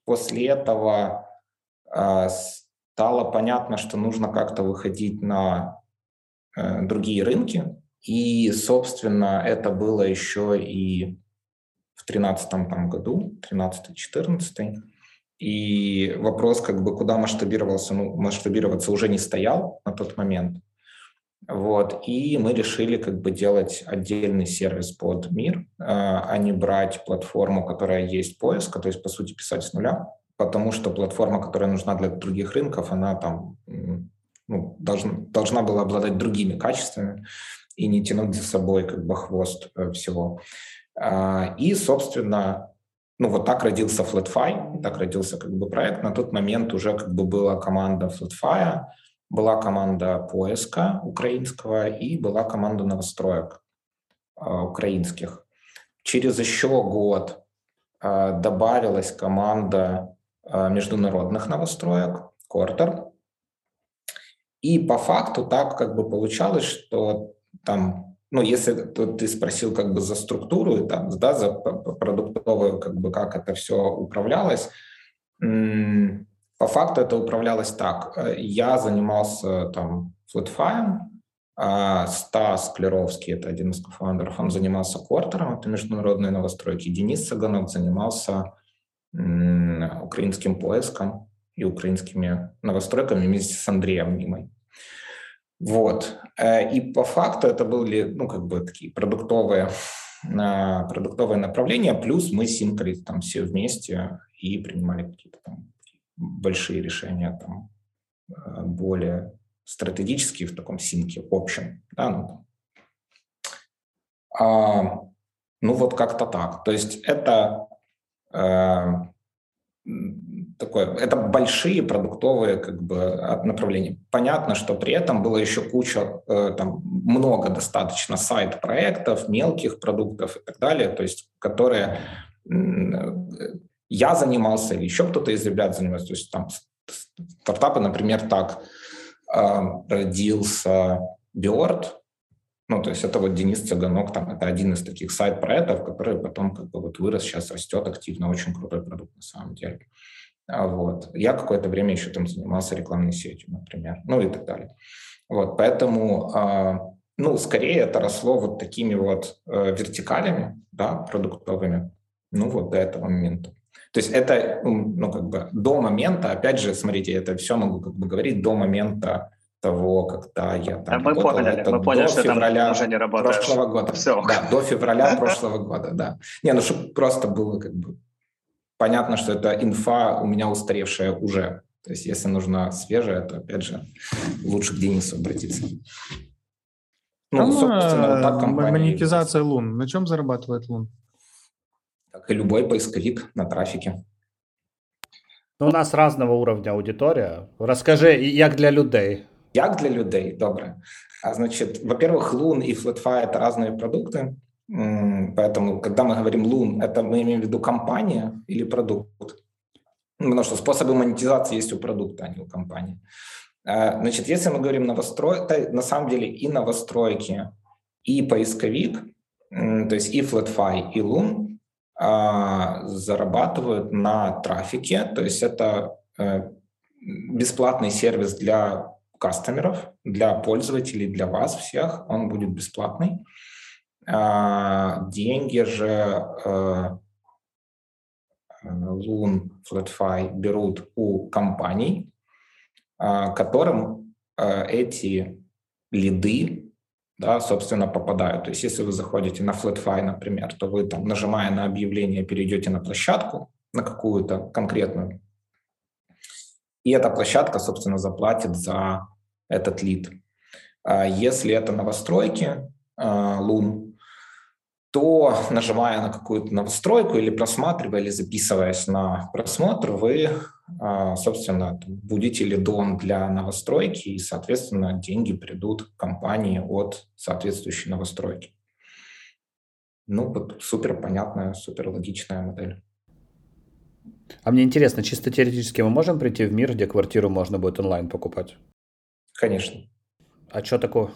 после этого а, стало понятно, что нужно как-то выходить на э, другие рынки. И, собственно, это было еще и в 2013 там, году, 13-14. И вопрос, как бы, куда масштабировался, ну, масштабироваться уже не стоял на тот момент. Вот, и мы решили как бы делать отдельный сервис под мир, а не брать платформу, которая есть поиска, то есть, по сути, писать с нуля, потому что платформа, которая нужна для других рынков, она там ну, должна, должна была обладать другими качествами и не тянуть за собой как бы хвост э, всего. А, и, собственно, ну вот так родился FlatFi, так родился как бы проект. На тот момент уже как бы была команда FlatFi, была команда поиска украинского и была команда новостроек э, украинских. Через еще год э, добавилась команда международных новостроек, Кортер. И по факту так как бы получалось, что там, ну, если ты спросил как бы за структуру, там, да, за продуктовую, как бы как это все управлялось, по факту это управлялось так. Э, я занимался там FlatFi, а Стас Клеровский, это один из кофаундеров, он занимался Кортером, это международные новостройки. Денис Саганов занимался украинским поиском и украинскими новостройками вместе с Андреем Мимой. Вот. Э, и по факту это были, ну, как бы такие продуктовые, а, продуктовые направления, плюс мы синкали там все вместе и принимали какие-то там большие решения там, э, более стратегические в таком синке общем. Да, ну, а, ну вот как-то так. То есть это такое, это большие продуктовые как бы направления. Понятно, что при этом было еще куча, э, там много достаточно сайт-проектов, мелких продуктов и так далее, то есть которые я занимался или еще кто-то из ребят занимался. То есть там стартапы, например, так э, родился Биорд, ну, то есть это вот Денис Цыганок, там, это один из таких сайт-проектов, который потом как бы вот вырос, сейчас растет активно, очень крутой продукт на самом деле. А вот. Я какое-то время еще там занимался рекламной сетью, например, ну и так далее. Вот, поэтому, э, ну, скорее это росло вот такими вот э, вертикалями, да, продуктовыми, ну, вот до этого момента. То есть это, ну, как бы до момента, опять же, смотрите, это все могу как бы говорить до момента того, когда я там мы работал. Поняли, это мы поняли, до что февраля уже не прошлого года. Все. Да, до февраля прошлого года, да. Не, ну чтобы просто было как бы понятно, что это инфа у меня устаревшая уже. То есть если нужна свежая, то опять же лучше к Денису обратиться. Ну, Там, собственно, вот так компания... Монетизация Лун. На чем зарабатывает Лун? как и любой поисковик на трафике. Ну, у нас разного уровня аудитория. Расскажи, як для людей? Як для людей, добре. А значит, во-первых, Loon и FlatFi — это разные продукты, поэтому, когда мы говорим Loon, это мы имеем в виду компания или продукт. Потому что способы монетизации есть у продукта, а не у компании. А, значит, если мы говорим новостройки, на самом деле и новостройки, и поисковик, то есть и FlatFi, и Loon а, зарабатывают на трафике, то есть это э, бесплатный сервис для кастомеров, для пользователей, для вас всех, он будет бесплатный. А, деньги же э, Loon, FlatFi берут у компаний, а, которым э, эти лиды да, собственно, попадают. То есть если вы заходите на FlatFi, например, то вы там, нажимая на объявление, перейдете на площадку, на какую-то конкретную, и эта площадка, собственно, заплатит за этот лид. А если это новостройки, Лун, то, нажимая на какую-то новостройку или просматривая, или записываясь на просмотр, вы, а, собственно, будете лидом для новостройки, и, соответственно, деньги придут компании от соответствующей новостройки. Ну, вот супер понятная, супер логичная модель. А мне интересно, чисто теоретически мы можем прийти в мир, где квартиру можно будет онлайн покупать? Конечно. А что такое?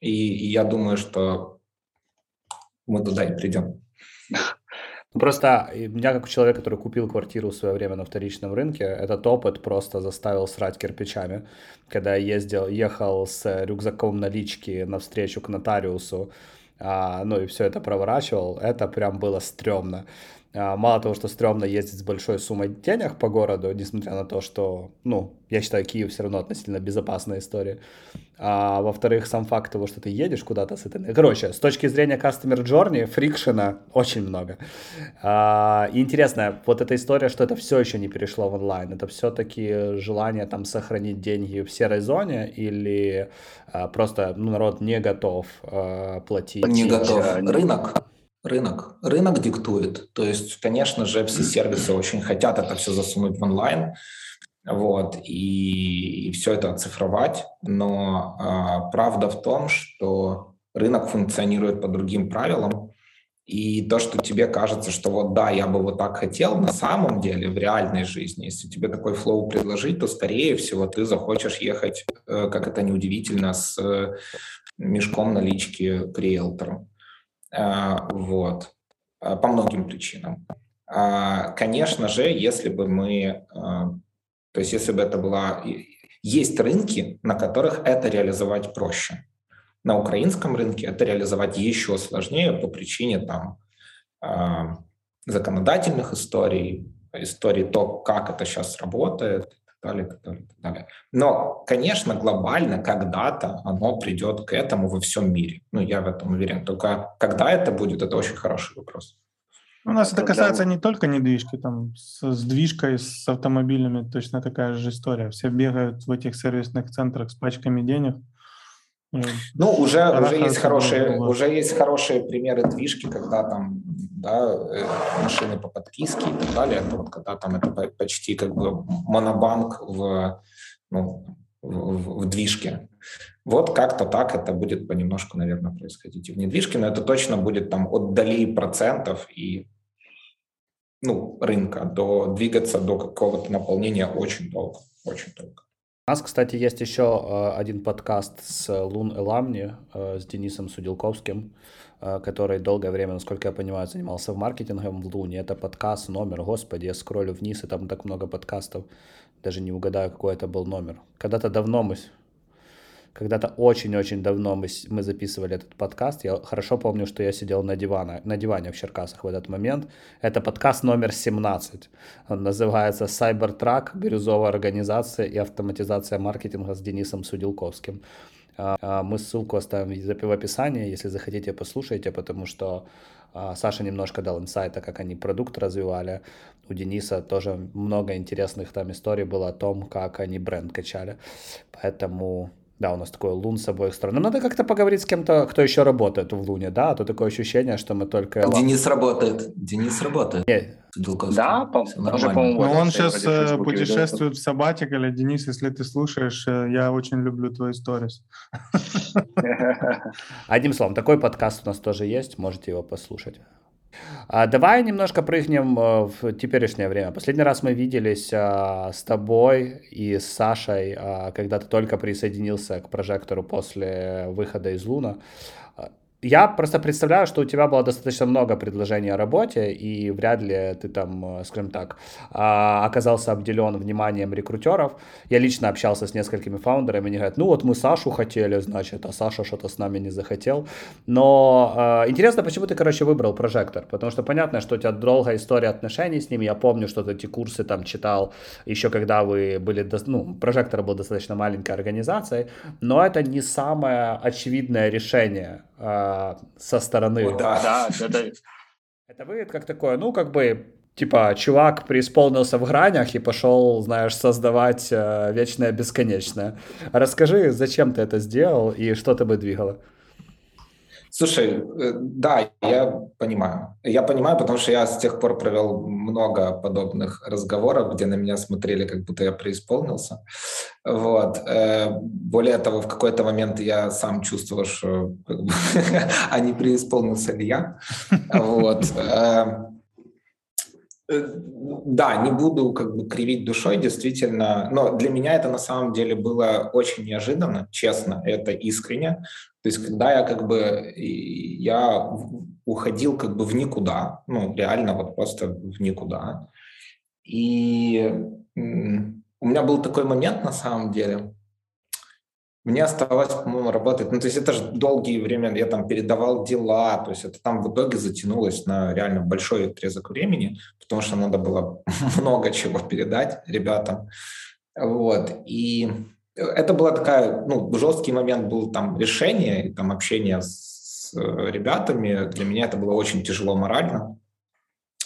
И, и я думаю, что мы туда и придем. Ну, просто меня, как человек, который купил квартиру в свое время на вторичном рынке, этот опыт просто заставил срать кирпичами. Когда я ездил, ехал с рюкзаком налички навстречу к нотариусу, а, ну и все это проворачивал, это прям было стрёмно. А, мало того, что стрёмно ездить с большой суммой денег по городу, несмотря на то, что, ну, я считаю, Киев все равно относительно безопасная история. А во-вторых, сам факт того, что ты едешь куда-то с этой... Короче, с точки зрения Customer Journey, фрикшена очень много. А, и интересно, вот эта история, что это все еще не перешло в онлайн, это все-таки желание там сохранить деньги в серой зоне или а, просто ну, народ не готов а, платить? Не готов. Рынок рынок. Рынок диктует. То есть, конечно же, все сервисы очень хотят это все засунуть в онлайн, вот, и, и все это оцифровать, но э, правда в том, что рынок функционирует по другим правилам, и то, что тебе кажется, что вот да, я бы вот так хотел, на самом деле в реальной жизни, если тебе такой флоу предложить, то скорее всего ты захочешь ехать, э, как это неудивительно, с э, мешком налички к риэлтору. А, вот, а, по многим причинам. А, конечно же, если бы мы, то есть если бы это была... Есть рынки, на которых это реализовать проще. На украинском рынке это реализовать еще сложнее по причине там законодательных историй, истории то, как это сейчас работает, далее, так далее, так далее. Но, конечно, глобально когда-то оно придет к этому во всем мире. Ну, я в этом уверен. Только когда это будет, это очень хороший вопрос. У нас это касается не только недвижки, там с, с движкой, с автомобилями точно такая же история. Все бегают в этих сервисных центрах с пачками денег, ну, уже, уже, есть хорошие, уже есть хорошие примеры движки, когда там да, э, машины по подписке и так далее. Это вот когда там это почти как бы монобанк в, ну, в, в движке. Вот как-то так это будет понемножку, наверное, происходить и в недвижке, но это точно будет там от доли процентов и ну, рынка до двигаться до какого-то наполнения очень долго, очень долго. У нас, кстати, есть еще э, один подкаст с Лун Эламни, э, с Денисом Судилковским, который долгое время, насколько я понимаю, занимался в маркетингом в Луне. Это подкаст номер, господи, я скроллю вниз, и там так много подкастов, даже не угадаю, какой это был номер. Когда-то давно мы когда-то очень-очень давно мы, мы записывали этот подкаст. Я хорошо помню, что я сидел на, диване, на диване в Черкасах в этот момент. Это подкаст номер 17. Он называется «Cybertruck. Бирюзовая организация и автоматизация маркетинга с Денисом Судилковским». А, а, мы ссылку оставим в описании, если захотите, послушайте, потому что а, Саша немножко дал инсайта, как они продукт развивали. У Дениса тоже много интересных там историй было о том, как они бренд качали. Поэтому да, у нас такой лун с обоих сторон. Но надо как-то поговорить с кем-то, кто еще работает в луне, да, а то такое ощущение, что мы только... Денис работает. Денис работает. Нет. Да, по- тоже, по-моему. Но он сейчас э, путешествует в Сабатик, или Денис, если ты слушаешь, э, я очень люблю твои сторис. Одним словом, такой подкаст у нас тоже есть, можете его послушать. А давай немножко прыгнем э, в теперешнее время. Последний раз мы виделись а, с тобой и с Сашей, а, когда ты только присоединился к прожектору после выхода из Луна. Я просто представляю, что у тебя было достаточно много предложений о работе, и вряд ли ты там, э, скажем так, а, оказался обделен вниманием рекрутеров. Я лично общался с несколькими фаундерами, они говорят, ну вот мы Сашу хотели, значит, а Саша что-то с нами не захотел. Но э, интересно, почему ты, короче, выбрал прожектор? Потому что понятно, что у тебя долгая история отношений с ними. Я помню, что ты эти курсы там читал еще когда вы были, ну, прожектор был достаточно маленькой организацией, но это не самое очевидное решение э, со стороны. О, да, да, да, да. Это выглядит как такое, ну, как бы, типа, чувак преисполнился в гранях и пошел, знаешь, создавать э, вечное бесконечное. Расскажи, зачем ты это сделал и что ты бы двигало? Слушай, э, да, я понимаю. Я понимаю, потому что я с тех пор провел много подобных разговоров, где на меня смотрели, как будто я преисполнился. Вот. Э, более того, в какой-то момент я сам чувствовал, что а не преисполнился ли я. Вот. Э, да, не буду как бы кривить душой, действительно, но для меня это на самом деле было очень неожиданно, честно, это искренне, то есть когда я как бы, я уходил как бы в никуда, ну, реально вот просто в никуда. И у меня был такой момент на самом деле, мне оставалось, по-моему, работать, ну, то есть это же долгие время, я там передавал дела, то есть это там в итоге затянулось на реально большой отрезок времени, потому что надо было много чего передать ребятам, вот, и это была такая, ну, жесткий момент был там решение, там общение с ребятами, для меня это было очень тяжело морально,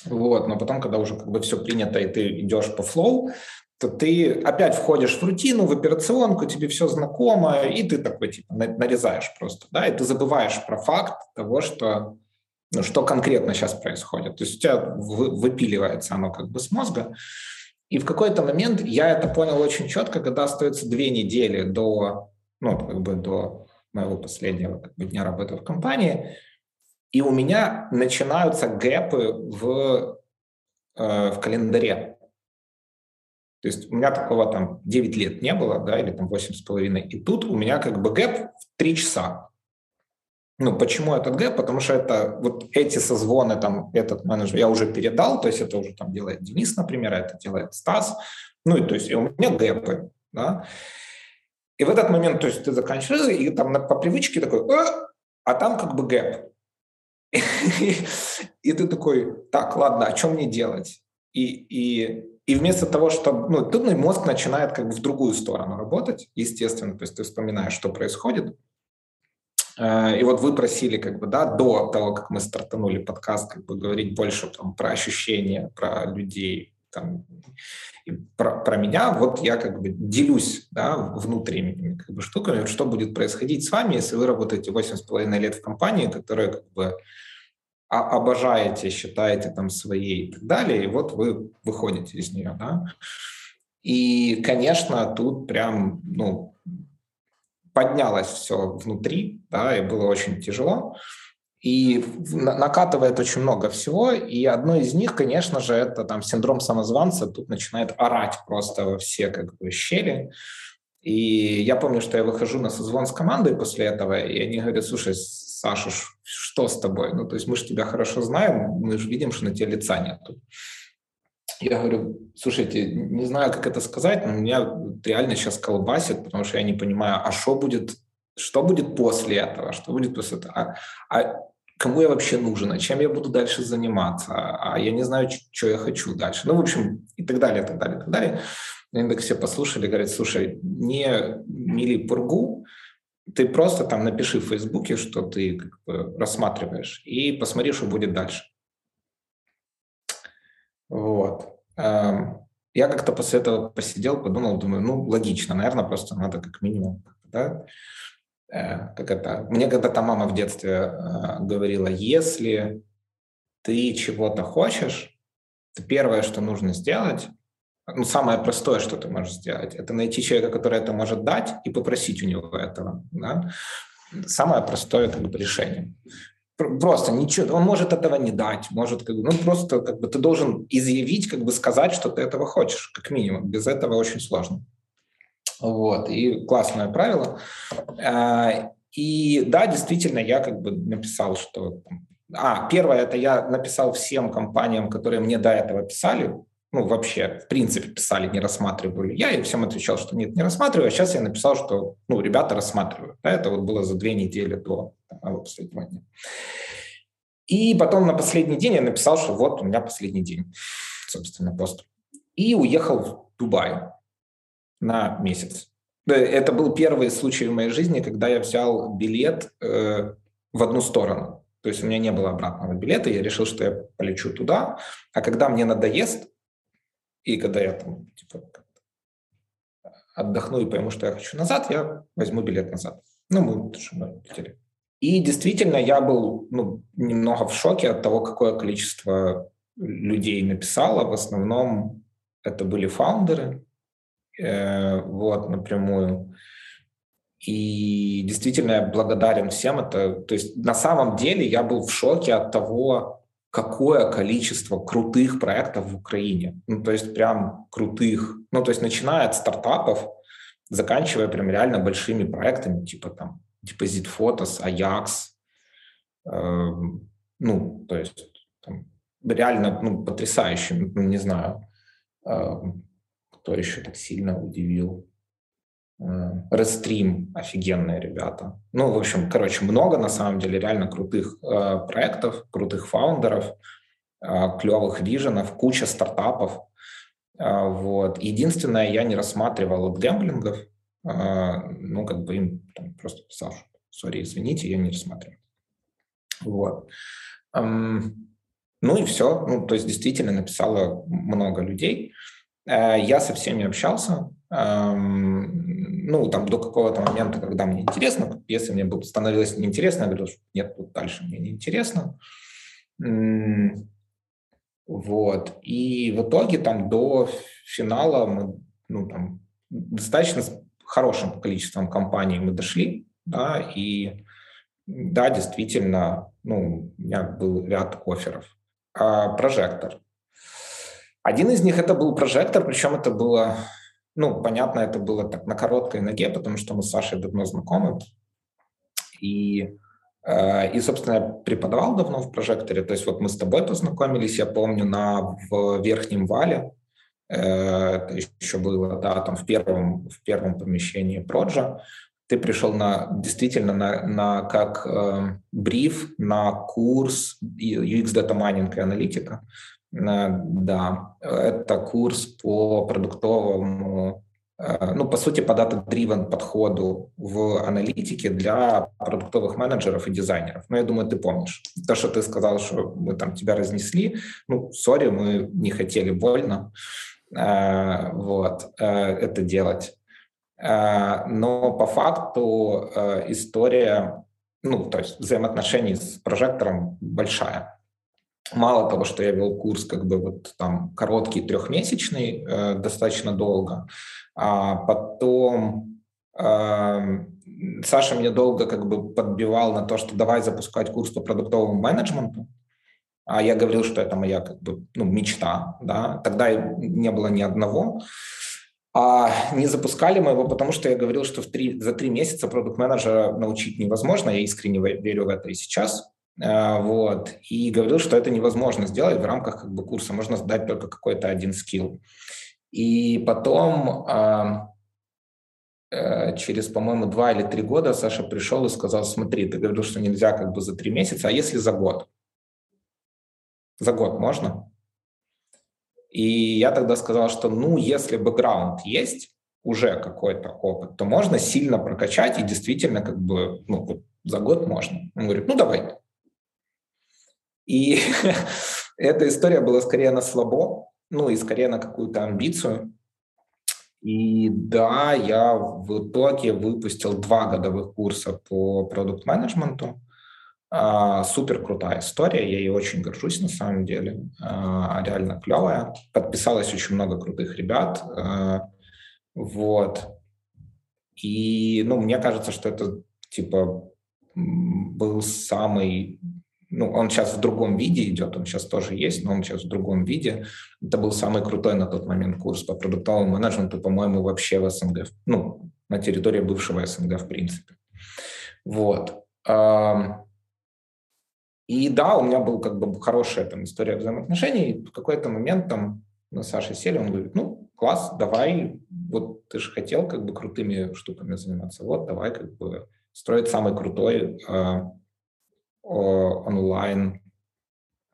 вот, но потом, когда уже как бы все принято, и ты идешь по флоу, то ты опять входишь в рутину, в операционку, тебе все знакомо, и ты такой типа нарезаешь просто, да, и ты забываешь про факт того, что, ну, что конкретно сейчас происходит. То есть у тебя выпиливается оно как бы с мозга. И в какой-то момент я это понял очень четко, когда остается две недели до, ну, как бы до моего последнего как бы, дня работы в компании, и у меня начинаются gap ы в, э, в календаре. То есть у меня такого там 9 лет не было, да, или там 8 с половиной. И тут у меня как бы gap в 3 часа. Ну, почему этот gap? Потому что это вот эти созвоны, там, этот менеджер я уже передал, то есть это уже там делает Денис, например, а это делает Стас. Ну, и то есть и у меня гэпы, да. И в этот момент, то есть ты заканчиваешь, и там по привычке такой, а, а там как бы гэп. И ты такой, так, ладно, а что мне делать? И, и и вместо того, чтобы... Ну, тут мозг начинает как бы в другую сторону работать, естественно. То есть ты вспоминаешь, что происходит. Э, и вот вы просили, как бы, да, до того, как мы стартанули подкаст, как бы говорить больше там, про ощущения, про людей, там, и про, про меня. Вот я как бы делюсь да, внутренними как бы, штуками, что будет происходить с вами, если вы работаете 8,5 лет в компании, которая как бы обожаете, считаете там своей и так далее, и вот вы выходите из нее, да. И, конечно, тут прям, ну, поднялось все внутри, да, и было очень тяжело. И накатывает очень много всего, и одно из них, конечно же, это там синдром самозванца, тут начинает орать просто во все как бы щели. И я помню, что я выхожу на созвон с командой после этого, и они говорят, слушай, Саша, что с тобой? Ну, то есть мы же тебя хорошо знаем, мы же видим, что на тебе лица нету. Я говорю, слушайте, не знаю, как это сказать, но меня реально сейчас колбасит, потому что я не понимаю, а что будет, что будет после этого, что будет после этого, а, а кому я вообще нужен, а чем я буду дальше заниматься, а я не знаю, что я хочу дальше. Ну, в общем, и так далее, и так далее, и так далее. Они так все послушали, говорят, слушай, не мили пургу, ты просто там напиши в Фейсбуке, что ты как бы рассматриваешь, и посмотри, что будет дальше. Вот. Эм, я как-то после этого посидел, подумал, думаю, ну, логично, наверное, просто надо как минимум, да, э, как это, мне когда-то мама в детстве э, говорила, если ты чего-то хочешь, то первое, что нужно сделать, ну, самое простое, что ты можешь сделать, это найти человека, который это может дать, и попросить у него этого. Да? Самое простое как бы, решение. Просто ничего, он может этого не дать, может, как бы, ну, просто как бы ты должен изъявить, как бы сказать, что ты этого хочешь, как минимум. Без этого очень сложно. Вот, и классное правило. А, и да, действительно, я как бы написал, что... А, первое, это я написал всем компаниям, которые мне до этого писали, ну, вообще, в принципе, писали, не рассматривали. Я им всем отвечал, что нет, не рассматриваю, а сейчас я написал, что, ну, ребята рассматривают. Да, это вот было за две недели до дня. И потом на последний день я написал, что вот у меня последний день, собственно, пост. И уехал в Дубай на месяц. Это был первый случай в моей жизни, когда я взял билет э, в одну сторону. То есть у меня не было обратного билета, я решил, что я полечу туда, а когда мне надоест, и когда я там типа отдохну и пойму, что я хочу назад, я возьму билет назад. Ну, мы тоже летели. И действительно, я был ну, немного в шоке от того, какое количество людей написало. В основном это были фаундеры, э, вот, напрямую. И действительно, я благодарен всем. Это, то есть на самом деле я был в шоке от того, какое количество крутых проектов в Украине. Ну, то есть прям крутых. Ну, то есть начиная от стартапов, заканчивая прям реально большими проектами, типа там Deposit Photos, Ajax. Э, ну, то есть там, реально ну, потрясающим, ну, не знаю, э, кто еще так сильно удивил. Restream офигенные ребята. Ну, в общем, короче, много на самом деле реально крутых э, проектов, крутых фаундеров, э, клевых виженов, куча стартапов. Э, вот. Единственное, я не рассматривал от гэмблингов, э, ну, как бы им там, просто писал, сори, извините, я не рассматривал. Вот. Эм, ну и все. Ну, то есть действительно написало много людей. Э, я со всеми общался, ну, там, до какого-то момента, когда мне интересно. Если мне становилось неинтересно, я говорил, что нет, тут дальше мне неинтересно. Вот. И в итоге там до финала мы, ну, там, достаточно хорошим количеством компаний мы дошли, да, и да, действительно, ну, у меня был ряд офферов. А, прожектор. Один из них это был прожектор, причем это было, ну, понятно, это было так на короткой ноге, потому что мы с Сашей давно знакомы. И, э, и собственно, я преподавал давно в прожекторе. То есть вот мы с тобой познакомились, я помню, на, в Верхнем Вале. Э, это еще было, да, там в первом, в первом помещении Проджа ты пришел на действительно на, на как э, бриф на курс UX Data Mining и аналитика. Да, это курс по продуктовому, э, ну, по сути, по data-driven подходу в аналитике для продуктовых менеджеров и дизайнеров. Ну, я думаю, ты помнишь. То, что ты сказал, что мы там тебя разнесли, ну, сори, мы не хотели больно э, вот, э, это делать. Но по факту история, ну, то есть взаимоотношений с прожектором большая. Мало того, что я вел курс как бы вот там короткий, трехмесячный, э, достаточно долго, а потом Саша мне долго как бы подбивал на то, что давай запускать курс по продуктовому менеджменту, а я говорил, что это моя как бы ну, мечта, да, тогда не было ни одного. А не запускали мы его, потому что я говорил, что в три, за три месяца продукт-менеджера научить невозможно. Я искренне верю в это и сейчас. А, вот. И говорил, что это невозможно сделать в рамках как бы, курса. Можно сдать только какой-то один скилл. И потом э, через, по-моему, два или три года Саша пришел и сказал, смотри, ты говорил, что нельзя как бы за три месяца, а если за год? За год можно? И я тогда сказал, что ну, если бэкграунд есть, уже какой-то опыт, то можно сильно прокачать, и действительно, как бы, ну, за год можно. Он говорит, ну, давай. И эта история была скорее на слабо, ну, и скорее на какую-то амбицию. И да, я в итоге выпустил два годовых курса по продукт-менеджменту. А, супер крутая история, я ей очень горжусь на самом деле, а, реально клевая. Подписалось очень много крутых ребят, а, вот. И, ну, мне кажется, что это, типа, был самый, ну, он сейчас в другом виде идет, он сейчас тоже есть, но он сейчас в другом виде. Это был самый крутой на тот момент курс по продуктовому менеджменту, по-моему, вообще в СНГ, ну, на территории бывшего СНГ в принципе. Вот. И да, у меня был как бы хорошая там история взаимоотношений. И в какой-то момент там мы с Сашей сели, он говорит, ну, класс, давай, вот ты же хотел как бы крутыми штуками заниматься, вот давай как бы строить самый крутой э, онлайн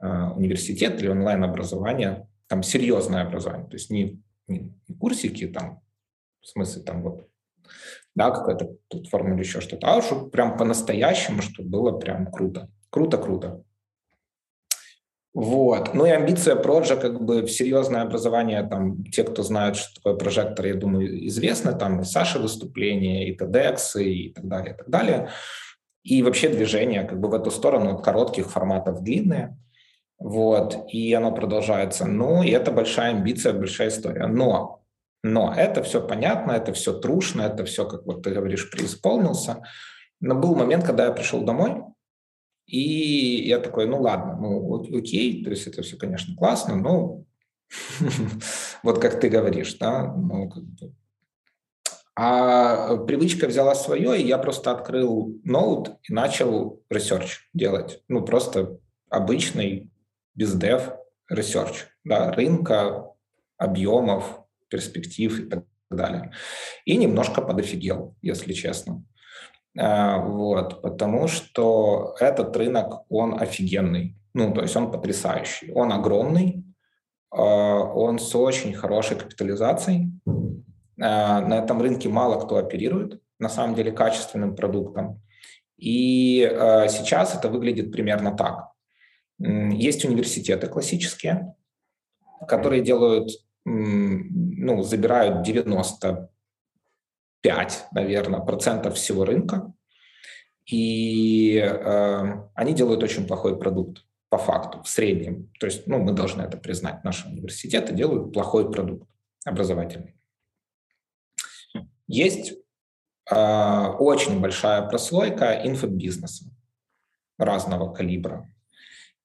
э, университет или онлайн образование, там серьезное образование, то есть не, не, не курсики там, в смысле там вот, да, какая-то платформа или еще что-то, а уж прям по-настоящему, чтобы было прям круто. Круто, круто. Вот. Ну и амбиция Проджа, как бы в серьезное образование, там, те, кто знают, что такое прожектор, я думаю, известны, там и Саша выступления, и TEDx, и так далее, и так далее. И вообще движение как бы в эту сторону от коротких форматов длинные. Вот, и оно продолжается. Ну, и это большая амбиция, большая история. Но, но это все понятно, это все трушно, это все, как вот ты говоришь, преисполнился. Но был момент, когда я пришел домой, и я такой, ну ладно, ну окей, то есть это все, конечно, классно, но вот как ты говоришь, да, ну, как бы. А привычка взяла свое, и я просто открыл ноут и начал research делать. Ну, просто обычный biz dev research, да, рынка, объемов, перспектив и так далее. И немножко подофигел, если честно. А, вот, потому что этот рынок, он офигенный. Ну, то есть он потрясающий. Он огромный, а, он с очень хорошей капитализацией. А, на этом рынке мало кто оперирует, на самом деле, качественным продуктом. И сейчас это выглядит примерно так. Есть университеты классические, которые делают, ну, забирают 90 5, наверное, процентов всего рынка, и э, они делают очень плохой продукт по факту, в среднем. То есть, ну, мы должны это признать, наши университеты делают плохой продукт образовательный. Есть э, очень большая прослойка инфобизнеса разного калибра.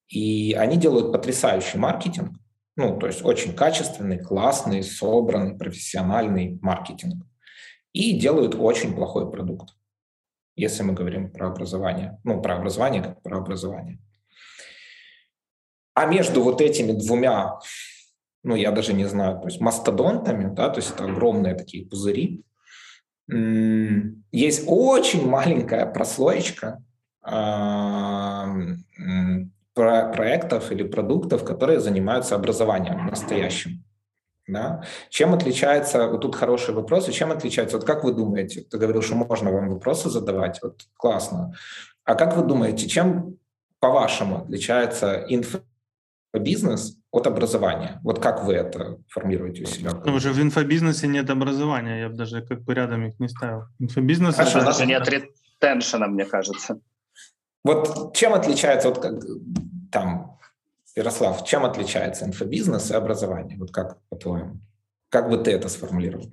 И они делают потрясающий маркетинг, ну, то есть очень качественный, классный, собранный, профессиональный маркетинг и делают очень плохой продукт, если мы говорим про образование. Ну, про образование как про образование. А между вот этими двумя, ну, я даже не знаю, то есть мастодонтами, да, то есть это огромные такие пузыри, есть очень маленькая прослоечка проектов или продуктов, которые занимаются образованием настоящим. Да? Чем отличается, вот тут хороший вопрос, и чем отличается, вот как вы думаете, ты говорил, что можно вам вопросы задавать, вот классно, а как вы думаете, чем, по-вашему, отличается инфобизнес от образования? Вот как вы это формируете у себя? Ну, уже в инфобизнесе нет образования, я бы даже как бы рядом их не ставил. Инфобизнес... Хорошо, это... даже нет ретеншена, мне кажется. Вот чем отличается, вот как там Ярослав, чем отличается инфобизнес и образование? Вот как по-твоему? Как бы ты это сформулировал?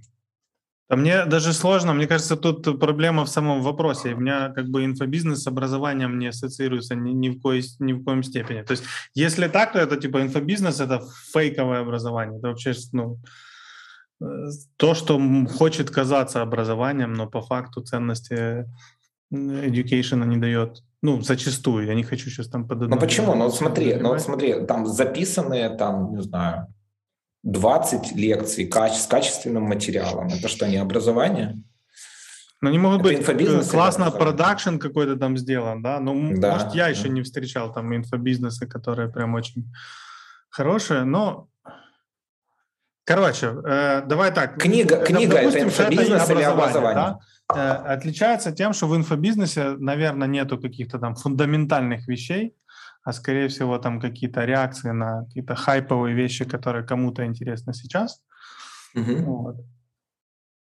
А мне даже сложно, мне кажется, тут проблема в самом вопросе. У меня как бы инфобизнес с образованием не ассоциируется ни, ни, в коей, ни в коем степени. То есть если так, то это типа инфобизнес — это фейковое образование. Это вообще ну, э, то, что хочет казаться образованием, но по факту ценности education не дает. Ну, зачастую. Я не хочу сейчас там под Ну почему? Ну смотри, ну вот смотри, там записанные, там, не знаю, 20 лекций с качественным материалом. Это что, не образование? Ну, не могут это быть э, классно продакшн какой-то там сделан, да? Ну, да, может, я да. еще не встречал там инфобизнесы, которые прям очень хорошие, но Короче, э, давай так. Книга, книга допустим, это инфобизнес это или образование? Да? Э, отличается тем, что в инфобизнесе, наверное, нету каких-то там фундаментальных вещей, а скорее всего там какие-то реакции на какие-то хайповые вещи, которые кому-то интересны сейчас. Угу. Вот.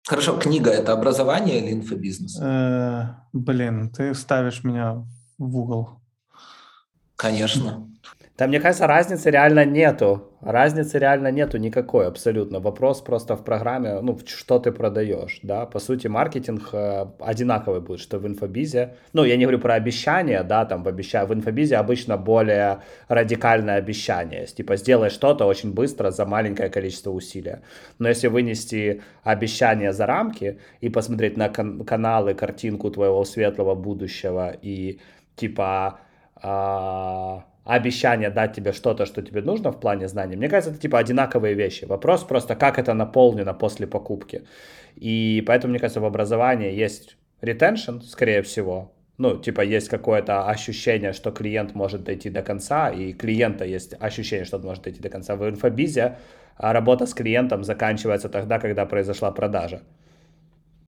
Хорошо, книга это образование или инфобизнес? Э, блин, ты ставишь меня в угол. Конечно. Да, мне кажется, разницы реально нету. Разницы реально нету никакой абсолютно. Вопрос просто в программе, ну, что ты продаешь, да. По сути, маркетинг э, одинаковый будет, что в инфобизе. Ну, я не говорю про обещания, да, там в, обеща... в инфобизе обычно более радикальное обещание. Типа, сделай что-то очень быстро за маленькое количество усилия. Но если вынести обещание за рамки и посмотреть на кан- каналы, картинку твоего светлого будущего и типа... А обещание дать тебе что-то, что тебе нужно в плане знаний, мне кажется, это типа одинаковые вещи. Вопрос просто, как это наполнено после покупки. И поэтому, мне кажется, в образовании есть retention, скорее всего. Ну, типа, есть какое-то ощущение, что клиент может дойти до конца, и клиента есть ощущение, что он может дойти до конца. В инфобизе а работа с клиентом заканчивается тогда, когда произошла продажа.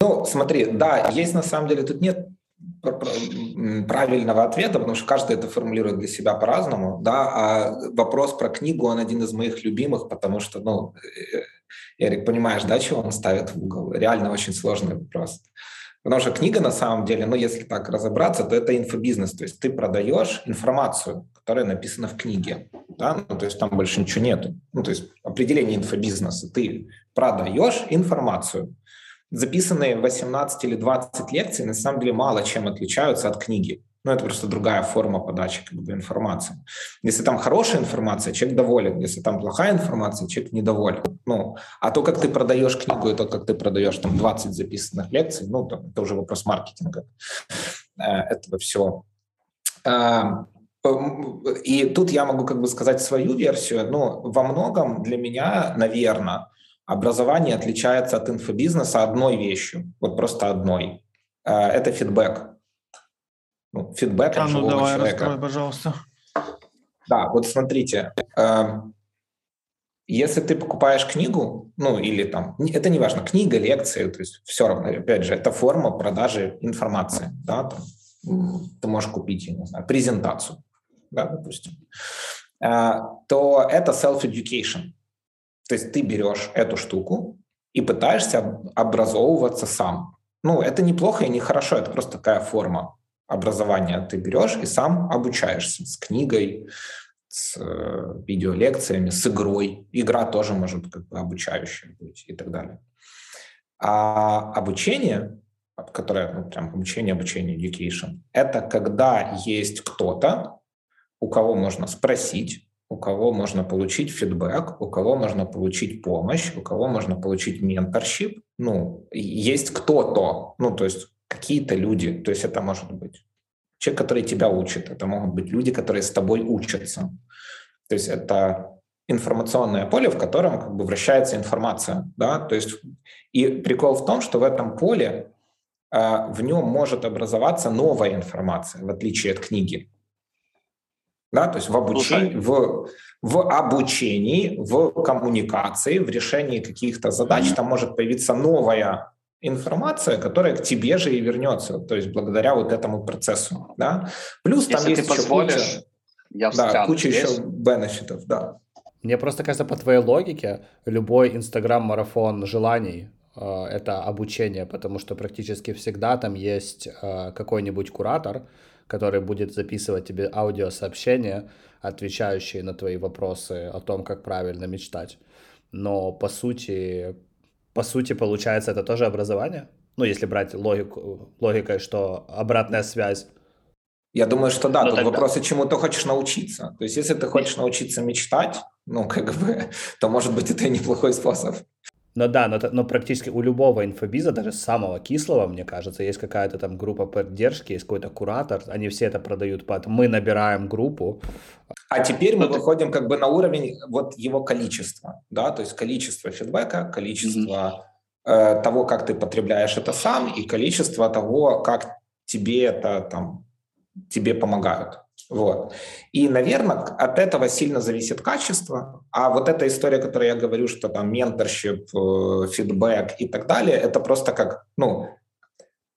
Ну, смотри, да, есть на самом деле, тут нет правильного ответа, потому что каждый это формулирует для себя по-разному, да, а вопрос про книгу, он один из моих любимых, потому что, ну, э, Эрик, понимаешь, да, чего он ставит в угол? Реально очень сложный вопрос. Потому что книга на самом деле, ну, если так разобраться, то это инфобизнес, то есть ты продаешь информацию, которая написана в книге, да, ну, то есть там больше ничего нету. Ну, то есть определение инфобизнеса, ты продаешь информацию, записанные 18 или 20 лекций на самом деле мало чем отличаются от книги. Ну, это просто другая форма подачи как бы, информации. Если там хорошая информация, человек доволен. Если там плохая информация, человек недоволен. Ну, а то, как ты продаешь книгу, и то, как ты продаешь там 20 записанных лекций, ну, то, это уже вопрос маркетинга э, этого всего. А, и тут я могу как бы сказать свою версию. Но во многом для меня, наверное, Образование отличается от инфобизнеса одной вещью, вот просто одной. Э, это фидбэк. Ну, фидбэк а, ну, давай, человека. раскрой, пожалуйста. Да, вот смотрите, эм, если ты покупаешь книгу, ну или там, это не важно, книга, лекция, то есть все равно, опять же, это форма продажи информации, да, там, ты можешь купить, я не знаю, презентацию, да, допустим, э, то это self-education. То есть ты берешь эту штуку и пытаешься образовываться сам. Ну, это неплохо и не хорошо, это просто такая форма образования. Ты берешь и сам обучаешься с книгой, с э, видеолекциями, с игрой. Игра тоже может как бы обучающая быть и так далее. А обучение, которое, ну, прям обучение, обучение, education, это когда есть кто-то, у кого можно спросить, у кого можно получить фидбэк, у кого можно получить помощь, у кого можно получить менторшип. Ну, есть кто-то, ну, то есть какие-то люди, то есть это может быть человек, который тебя учит, это могут быть люди, которые с тобой учатся. То есть это информационное поле, в котором как бы вращается информация, да, то есть и прикол в том, что в этом поле э, в нем может образоваться новая информация, в отличие от книги да, то есть в обучении, в, в обучении, в коммуникации, в решении каких-то задач там может появиться новая информация, которая к тебе же и вернется, то есть благодаря вот этому процессу, да. Плюс Если там есть еще куча, я да, куча здесь. еще бенефитов, да. Мне просто кажется, по твоей логике, любой инстаграм-марафон желаний э, это обучение, потому что практически всегда там есть э, какой-нибудь куратор, который будет записывать тебе аудиосообщения, отвечающие на твои вопросы о том, как правильно мечтать. Но по сути, по сути, получается, это тоже образование? Ну, если брать логику, логикой, что обратная связь. Я думаю, что да, Но тут тогда... вопрос, чему ты хочешь научиться. То есть, если ты хочешь научиться мечтать, ну, как бы, то, может быть, это и неплохой способ. Но да, но, но практически у любого инфобиза, даже самого кислого, мне кажется, есть какая-то там группа поддержки, есть какой-то куратор, они все это продают под «мы набираем группу». А теперь мы выходим как бы на уровень вот его количества, да, то есть количество фидбэка, количество mm-hmm. э, того, как ты потребляешь это сам, и количество того, как тебе это там, тебе помогают. Вот. И, наверное, от этого сильно зависит качество. А вот эта история, которую я говорю, что там менторшип, э, фидбэк и так далее, это просто как, ну,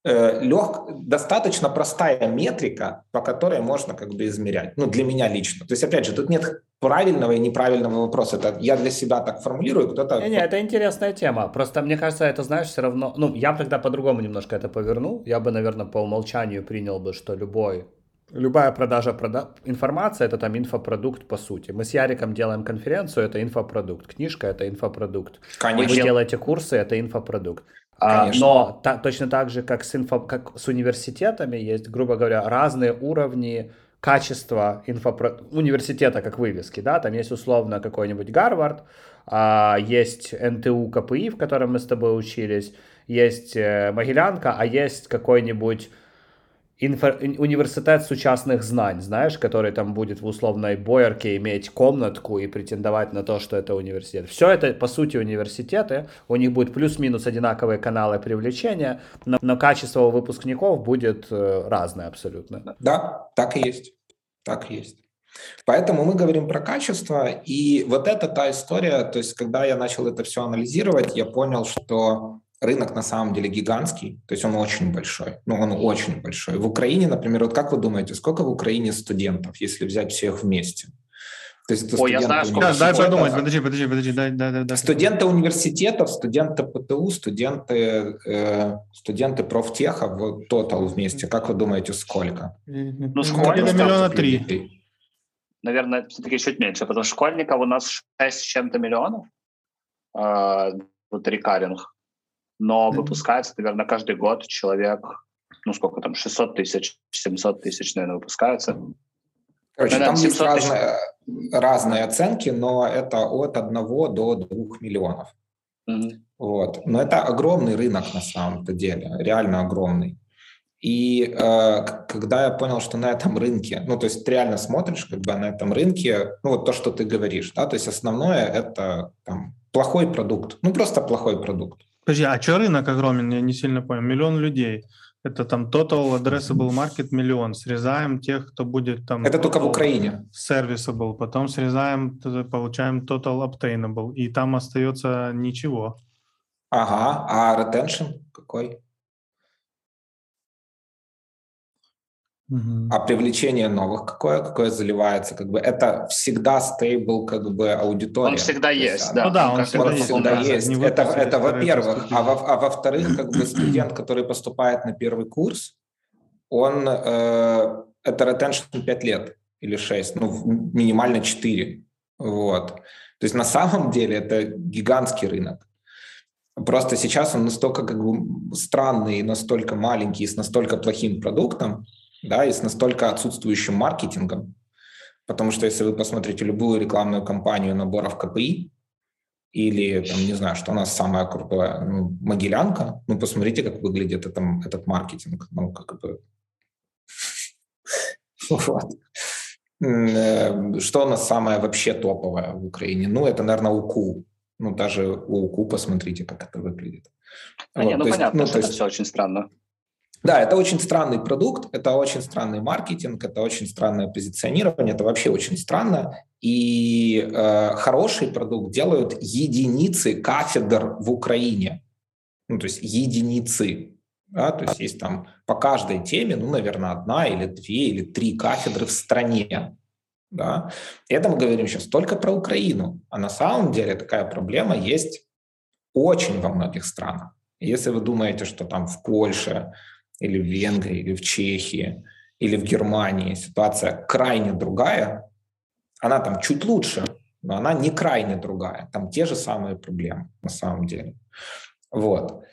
э, лег, достаточно простая метрика, по которой можно как бы измерять. Ну, для меня лично. То есть, опять же, тут нет правильного и неправильного вопроса. Это я для себя так формулирую, кто-то... Не, не, это интересная тема. Просто мне кажется, это, знаешь, все равно... Ну, я бы тогда по-другому немножко это повернул. Я бы, наверное, по умолчанию принял бы, что любой любая продажа прода... информации это там инфопродукт по сути. Мы с Яриком делаем конференцию, это инфопродукт. Книжка это инфопродукт. Конечно. Вы делаете курсы, это инфопродукт. А, но та, точно так же, как с, инфо, как с университетами, есть, грубо говоря, разные уровни качества инфопро... университета как вывески, да, там есть условно какой-нибудь Гарвард, а, есть НТУ КПИ, в котором мы с тобой учились, есть э, Могилянка, а есть какой-нибудь инфо- университет сучасных знаний, знаешь, который там будет в условной боярке иметь комнатку и претендовать на то, что это университет. Все это, по сути, университеты. У них будет плюс-минус одинаковые каналы привлечения, но, но качество выпускников будет э, разное абсолютно. Да, так и есть. Так и есть. Поэтому мы говорим про качество, и вот это та история, то есть когда я начал это все анализировать, я понял, что рынок на самом деле гигантский, то есть он очень большой, ну он очень большой. В Украине, например, вот как вы думаете, сколько в Украине студентов, если взять всех вместе? То есть Ой, я знаю, сколько. Дай подумать, подожди, подожди, подожди, дай, дай, дай, дай. Студенты университетов, студенты ПТУ, студенты, э, студенты профтеха, вот тотал вместе, как вы думаете, сколько? Ну, сколько? миллиона три. Наверное, все-таки чуть меньше, потому что школьников у нас 6 с чем-то миллионов, э, вот рекаринг но выпускается, наверное, каждый год человек, ну сколько там, 600 тысяч, 700 тысяч, наверное, выпускается. Короче, наверное, там есть разные, разные оценки, но это от 1 до 2 миллионов. Mm-hmm. Вот. Но это огромный рынок на самом-то деле, реально огромный. И э, когда я понял, что на этом рынке, ну, то есть ты реально смотришь как бы на этом рынке, ну, вот то, что ты говоришь, да, то есть основное это там плохой продукт. Ну, просто плохой продукт. Подожди, а что рынок огромен? Я не сильно понял. Миллион людей. Это там total addressable market миллион. Срезаем тех, кто будет там... Это только в Украине. Serviceable. Потом срезаем, получаем total obtainable. И там остается ничего. Ага. А retention какой? Угу. А привлечение новых какое, какое заливается, как бы это всегда стейбл, как бы аудитория. Он всегда есть, да. Ну да, он, он всегда, есть. Всегда есть. Это, это во-первых, а, во, а во-вторых, как бы студент, который поступает на первый курс, он э, это retention 5 лет или 6, ну минимально 4, вот. То есть на самом деле это гигантский рынок. Просто сейчас он настолько как бы странный, настолько маленький, с настолько плохим продуктом, да, и с настолько отсутствующим маркетингом, потому что если вы посмотрите любую рекламную кампанию наборов КПИ, или, там, не знаю, что у нас самое крутое, ну, Могилянка, ну, посмотрите, как выглядит это, этот маркетинг, ну, как бы... Вот. Э, что у нас самое вообще топовое в Украине? Ну, это, наверное, УКУ. Ну, даже у УКУ посмотрите, как это выглядит. А вот, не, ну, понятно, есть, ну, что это есть... все очень странно. Да, это очень странный продукт, это очень странный маркетинг, это очень странное позиционирование, это вообще очень странно. И э, хороший продукт делают единицы кафедр в Украине. Ну, то есть единицы. Да, то есть есть там по каждой теме, ну, наверное, одна или две или три кафедры в стране. Да? Это мы говорим сейчас только про Украину. А на самом деле такая проблема есть очень во многих странах. Если вы думаете, что там в Польше, или в Венгрии, или в Чехии, или в Германии ситуация крайне другая, она там чуть лучше, но она не крайне другая. Там те же самые проблемы на самом деле. Вот.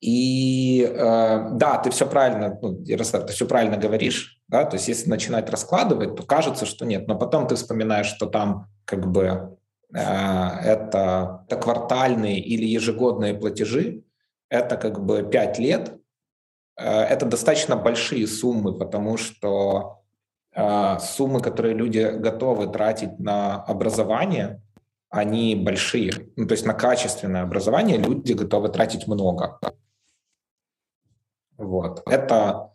И э, да, ты все правильно, ну, Ярослав, ты все правильно говоришь, да, то есть если начинать раскладывать, то кажется, что нет, но потом ты вспоминаешь, что там как бы э, это, это квартальные или ежегодные платежи, это как бы 5 лет, это достаточно большие суммы, потому что э, суммы, которые люди готовы тратить на образование, они большие. Ну, то есть на качественное образование люди готовы тратить много. Вот. Это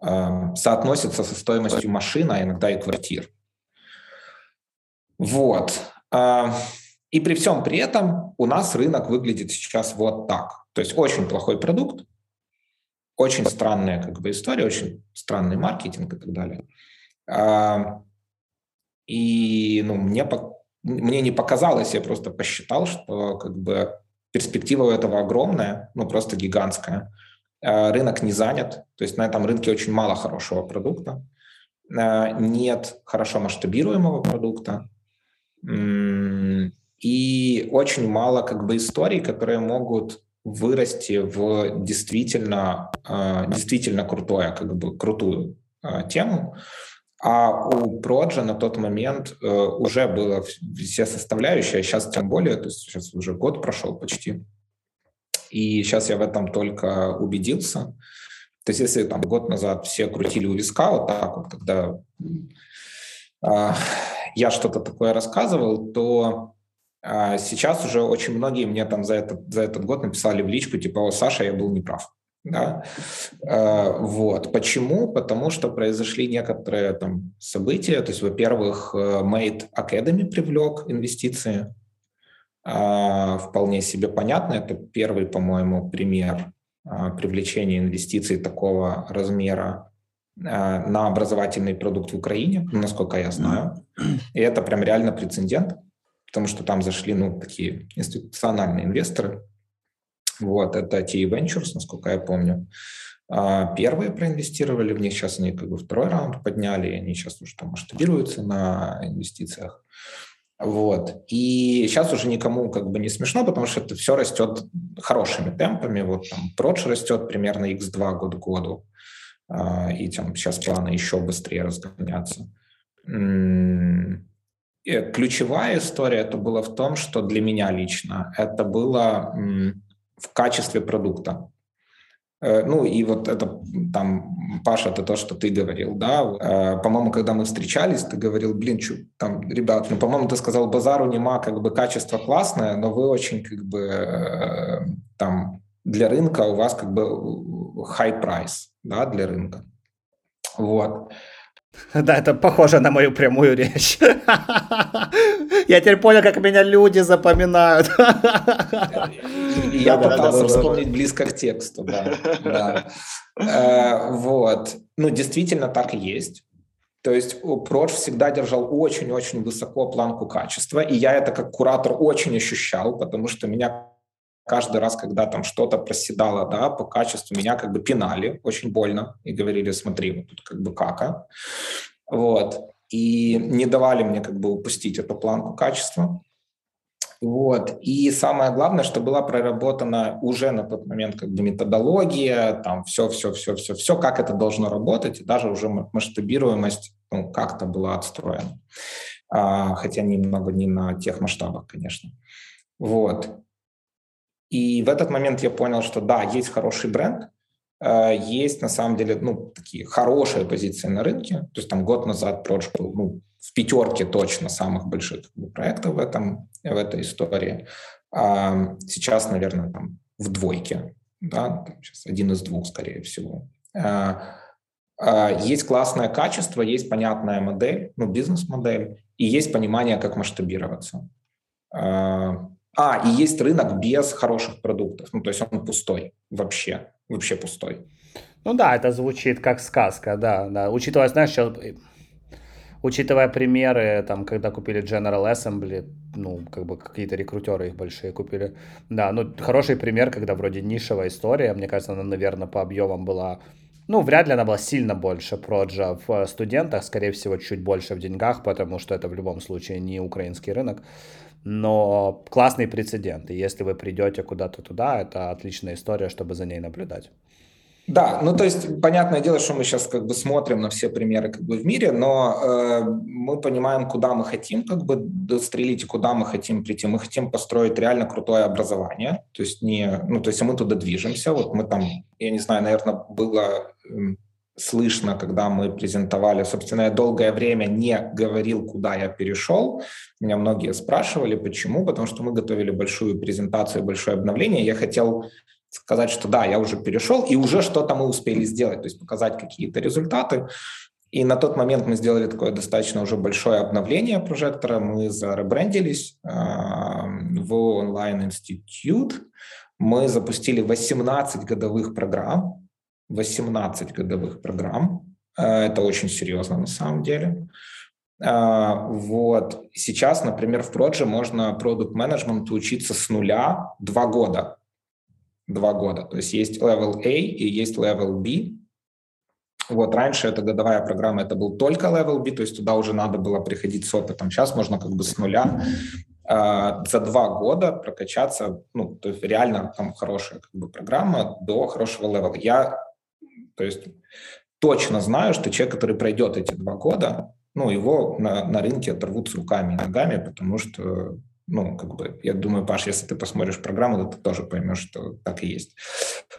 э, соотносится со стоимостью машины, а иногда и квартир. Вот. Э, и при всем при этом у нас рынок выглядит сейчас вот так. То есть очень плохой продукт, очень странная как бы история, очень странный маркетинг и так далее. И ну, мне, мне не показалось, я просто посчитал, что как бы перспектива у этого огромная, ну просто гигантская. А, рынок не занят, то есть на этом рынке очень мало хорошего продукта, а, нет хорошо масштабируемого продукта, и очень мало как бы историй, которые могут вырасти в действительно, а, действительно крутое, как бы крутую а, тему. А у Проджа на тот момент э, уже было все составляющие, а сейчас тем более, то есть сейчас уже год прошел почти. И сейчас я в этом только убедился. То есть если там год назад все крутили у виска вот так вот, когда э, я что-то такое рассказывал, то а сейчас уже очень многие мне там за этот, за этот год написали в личку, типа, о, Саша, я был неправ. Да? А, вот. Почему? Потому что произошли некоторые там события. То есть, во-первых, э, Made Academy привлек инвестиции. А, вполне себе понятно. Это первый, по-моему, пример привлечения инвестиций такого размера на образовательный продукт в Украине, насколько я знаю. И это прям реально прецедент потому что там зашли, ну, такие институциональные инвесторы. Вот, это TE Ventures, насколько я помню. А, первые проинвестировали в них, сейчас они как бы второй раунд подняли, и они сейчас уже там масштабируются на инвестициях. Вот. И сейчас уже никому как бы не смешно, потому что это все растет хорошими темпами. Вот там Продж растет примерно x2 год к году. А, и там сейчас планы еще быстрее разгоняться. Ключевая история это было в том, что для меня лично это было в качестве продукта. Э, ну и вот это там, Паша, это то, что ты говорил, да. Э, по-моему, когда мы встречались, ты говорил, блин, чё, там, ребят, ну, по-моему, ты сказал, базару нема, как бы качество классное, но вы очень, как бы, э, там, для рынка у вас, как бы, high price, да, для рынка. Вот. Да, это похоже на мою прямую речь. Я теперь понял, как меня люди запоминают. Я пытался вспомнить близко к тексту, да. Э, вот. Ну, действительно так и есть. То есть Проч всегда держал очень-очень высоко планку качества, и я это как куратор очень ощущал, потому что меня каждый раз, когда там что-то проседало да, по качеству, меня как бы пинали очень больно и говорили, смотри, вот тут как бы кака. Вот. И не давали мне как бы упустить эту планку качества. Вот. И самое главное, что была проработана уже на тот момент как бы методология, там все, все, все, все, все, как это должно работать, и даже уже масштабируемость ну, как-то была отстроена. А, хотя немного не на тех масштабах, конечно. Вот. И в этот момент я понял, что да, есть хороший бренд, э, есть на самом деле ну, такие хорошие позиции на рынке. То есть там год назад Proj был ну, в пятерке точно самых больших проектов в, этом, в этой истории. А сейчас, наверное, там в двойке. Да? Сейчас один из двух, скорее всего. А, а, есть классное качество, есть понятная модель, ну, бизнес-модель, и есть понимание, как масштабироваться. А, а, и есть рынок без хороших продуктов. Ну, то есть он пустой вообще, вообще пустой. Ну да, это звучит как сказка, да, да. Учитывая, знаешь, сейчас, учитывая примеры, там, когда купили General Assembly, ну, как бы какие-то рекрутеры их большие купили. Да, ну, хороший пример, когда вроде нишевая история, мне кажется, она, наверное, по объемам была ну, вряд ли она была сильно больше проджа в студентах, скорее всего, чуть больше в деньгах, потому что это в любом случае не украинский рынок но классный прецедент. И если вы придете куда-то туда, это отличная история, чтобы за ней наблюдать. Да, ну то есть понятное дело, что мы сейчас как бы смотрим на все примеры как бы в мире, но э, мы понимаем, куда мы хотим как бы дострелить и куда мы хотим прийти. Мы хотим построить реально крутое образование, то есть не, ну то есть мы туда движемся. Вот мы там, я не знаю, наверное, было слышно, когда мы презентовали. Собственно, я долгое время не говорил, куда я перешел. Меня многие спрашивали, почему. Потому что мы готовили большую презентацию, большое обновление. Я хотел сказать, что да, я уже перешел, и уже что-то мы успели сделать, то есть показать какие-то результаты. И на тот момент мы сделали такое достаточно уже большое обновление прожектора. Мы заребрендились э, в онлайн-институт. Мы запустили 18 годовых программ 18 годовых программ. Э, это очень серьезно на самом деле. Э, вот. Сейчас, например, в Proje можно продукт менеджменту учиться с нуля два года. Два года. То есть есть level A и есть level B. Вот раньше эта годовая программа, это был только level B, то есть туда уже надо было приходить с опытом. Сейчас можно как бы с нуля э, за два года прокачаться, ну, то есть реально там хорошая как бы программа до хорошего левела. Я то есть точно знаю, что человек, который пройдет эти два года, ну, его на, на рынке оторвут с руками и ногами, потому что, ну, как бы, я думаю, Паш, если ты посмотришь программу, то ты тоже поймешь, что так и есть.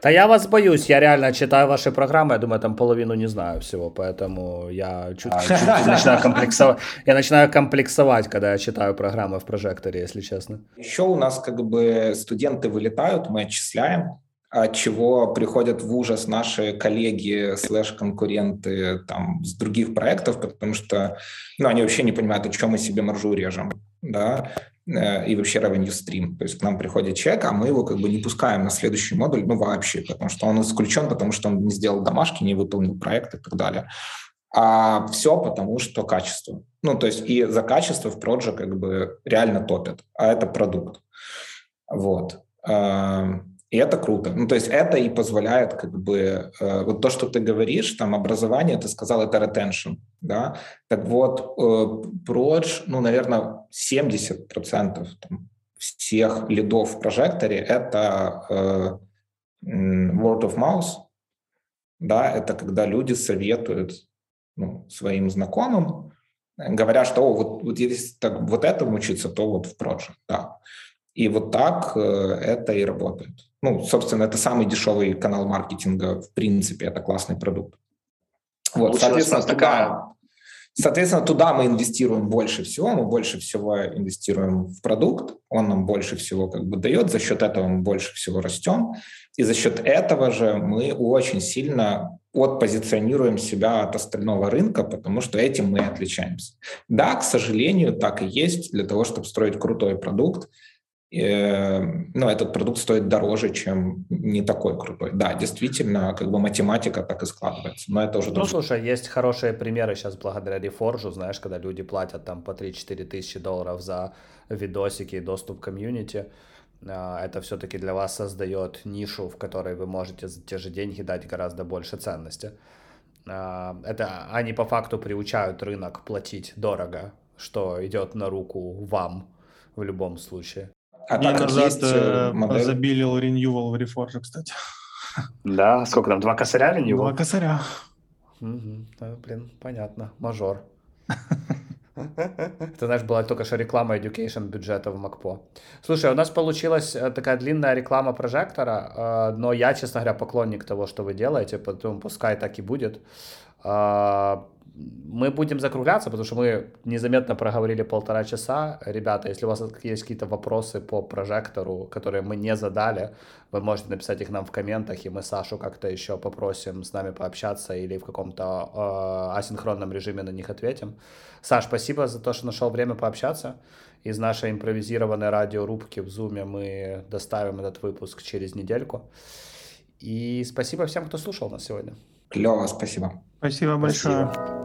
Да я вас боюсь, я реально читаю ваши программы, я думаю, там половину не знаю всего, поэтому я чуть, а, чуть, чуть начинаю комплексовать. Я начинаю комплексовать, когда я читаю программы в прожекторе, если честно. Еще у нас как бы студенты вылетают, мы отчисляем, от чего приходят в ужас наши коллеги, слэш-конкуренты там, с других проектов, потому что ну, они вообще не понимают, о чем мы себе маржу режем, да, э, и вообще revenue stream. То есть к нам приходит человек, а мы его как бы не пускаем на следующий модуль, ну вообще, потому что он исключен, потому что он не сделал домашки, не выполнил проект и так далее. А все потому, что качество. Ну, то есть и за качество в Proje как бы реально топят, а это продукт. Вот. И это круто. Ну, то есть это и позволяет как бы... Э, вот то, что ты говоришь, там, образование, ты сказал, это retention, да? Так вот, э, Proj, ну, наверное, 70% там, всех лидов в прожекторе — это э, word of mouth, да, это когда люди советуют ну, своим знакомым, говоря, что О, вот, вот если так, вот этому учиться, то вот в Proj, да. И вот так э, это и работает. Ну, собственно, это самый дешевый канал маркетинга, в принципе, это классный продукт. Вот, соответственно, такая... Соответственно, туда мы инвестируем больше всего, мы больше всего инвестируем в продукт, он нам больше всего как бы дает, за счет этого мы больше всего растем, и за счет этого же мы очень сильно отпозиционируем себя от остального рынка, потому что этим мы отличаемся. Да, к сожалению, так и есть. Для того, чтобы строить крутой продукт, ну, этот продукт стоит дороже, чем не такой крутой. Да, действительно, как бы математика так и складывается, но это уже... Ну, слушай, есть хорошие примеры сейчас благодаря Reforge, знаешь, когда люди платят там по 3-4 тысячи долларов за видосики и доступ к комьюнити, а, это все-таки для вас создает нишу, в которой вы можете за те же деньги дать гораздо больше ценности. А, это они по факту приучают рынок платить дорого, что идет на руку вам в любом случае. А День назад есть э, модель... забилил Renewal в Reforge, кстати. Да, сколько там, два косаря Renewal? Два косаря. Угу. Да, блин, понятно, мажор. Это, знаешь, была только что реклама education бюджета в МакПо. Слушай, у нас получилась э, такая длинная реклама прожектора, э, но я, честно говоря, поклонник того, что вы делаете, поэтому пускай так и будет. Мы будем закругляться, потому что мы незаметно проговорили полтора часа. Ребята, если у вас есть какие-то вопросы по прожектору, которые мы не задали, вы можете написать их нам в комментах, и мы Сашу как-то еще попросим с нами пообщаться или в каком-то э, асинхронном режиме на них ответим. Саш, спасибо за то, что нашел время пообщаться. Из нашей импровизированной радиорубки в Зуме мы доставим этот выпуск через недельку. И спасибо всем, кто слушал нас сегодня. Клево, спасибо. Спасибо большое. Спасибо.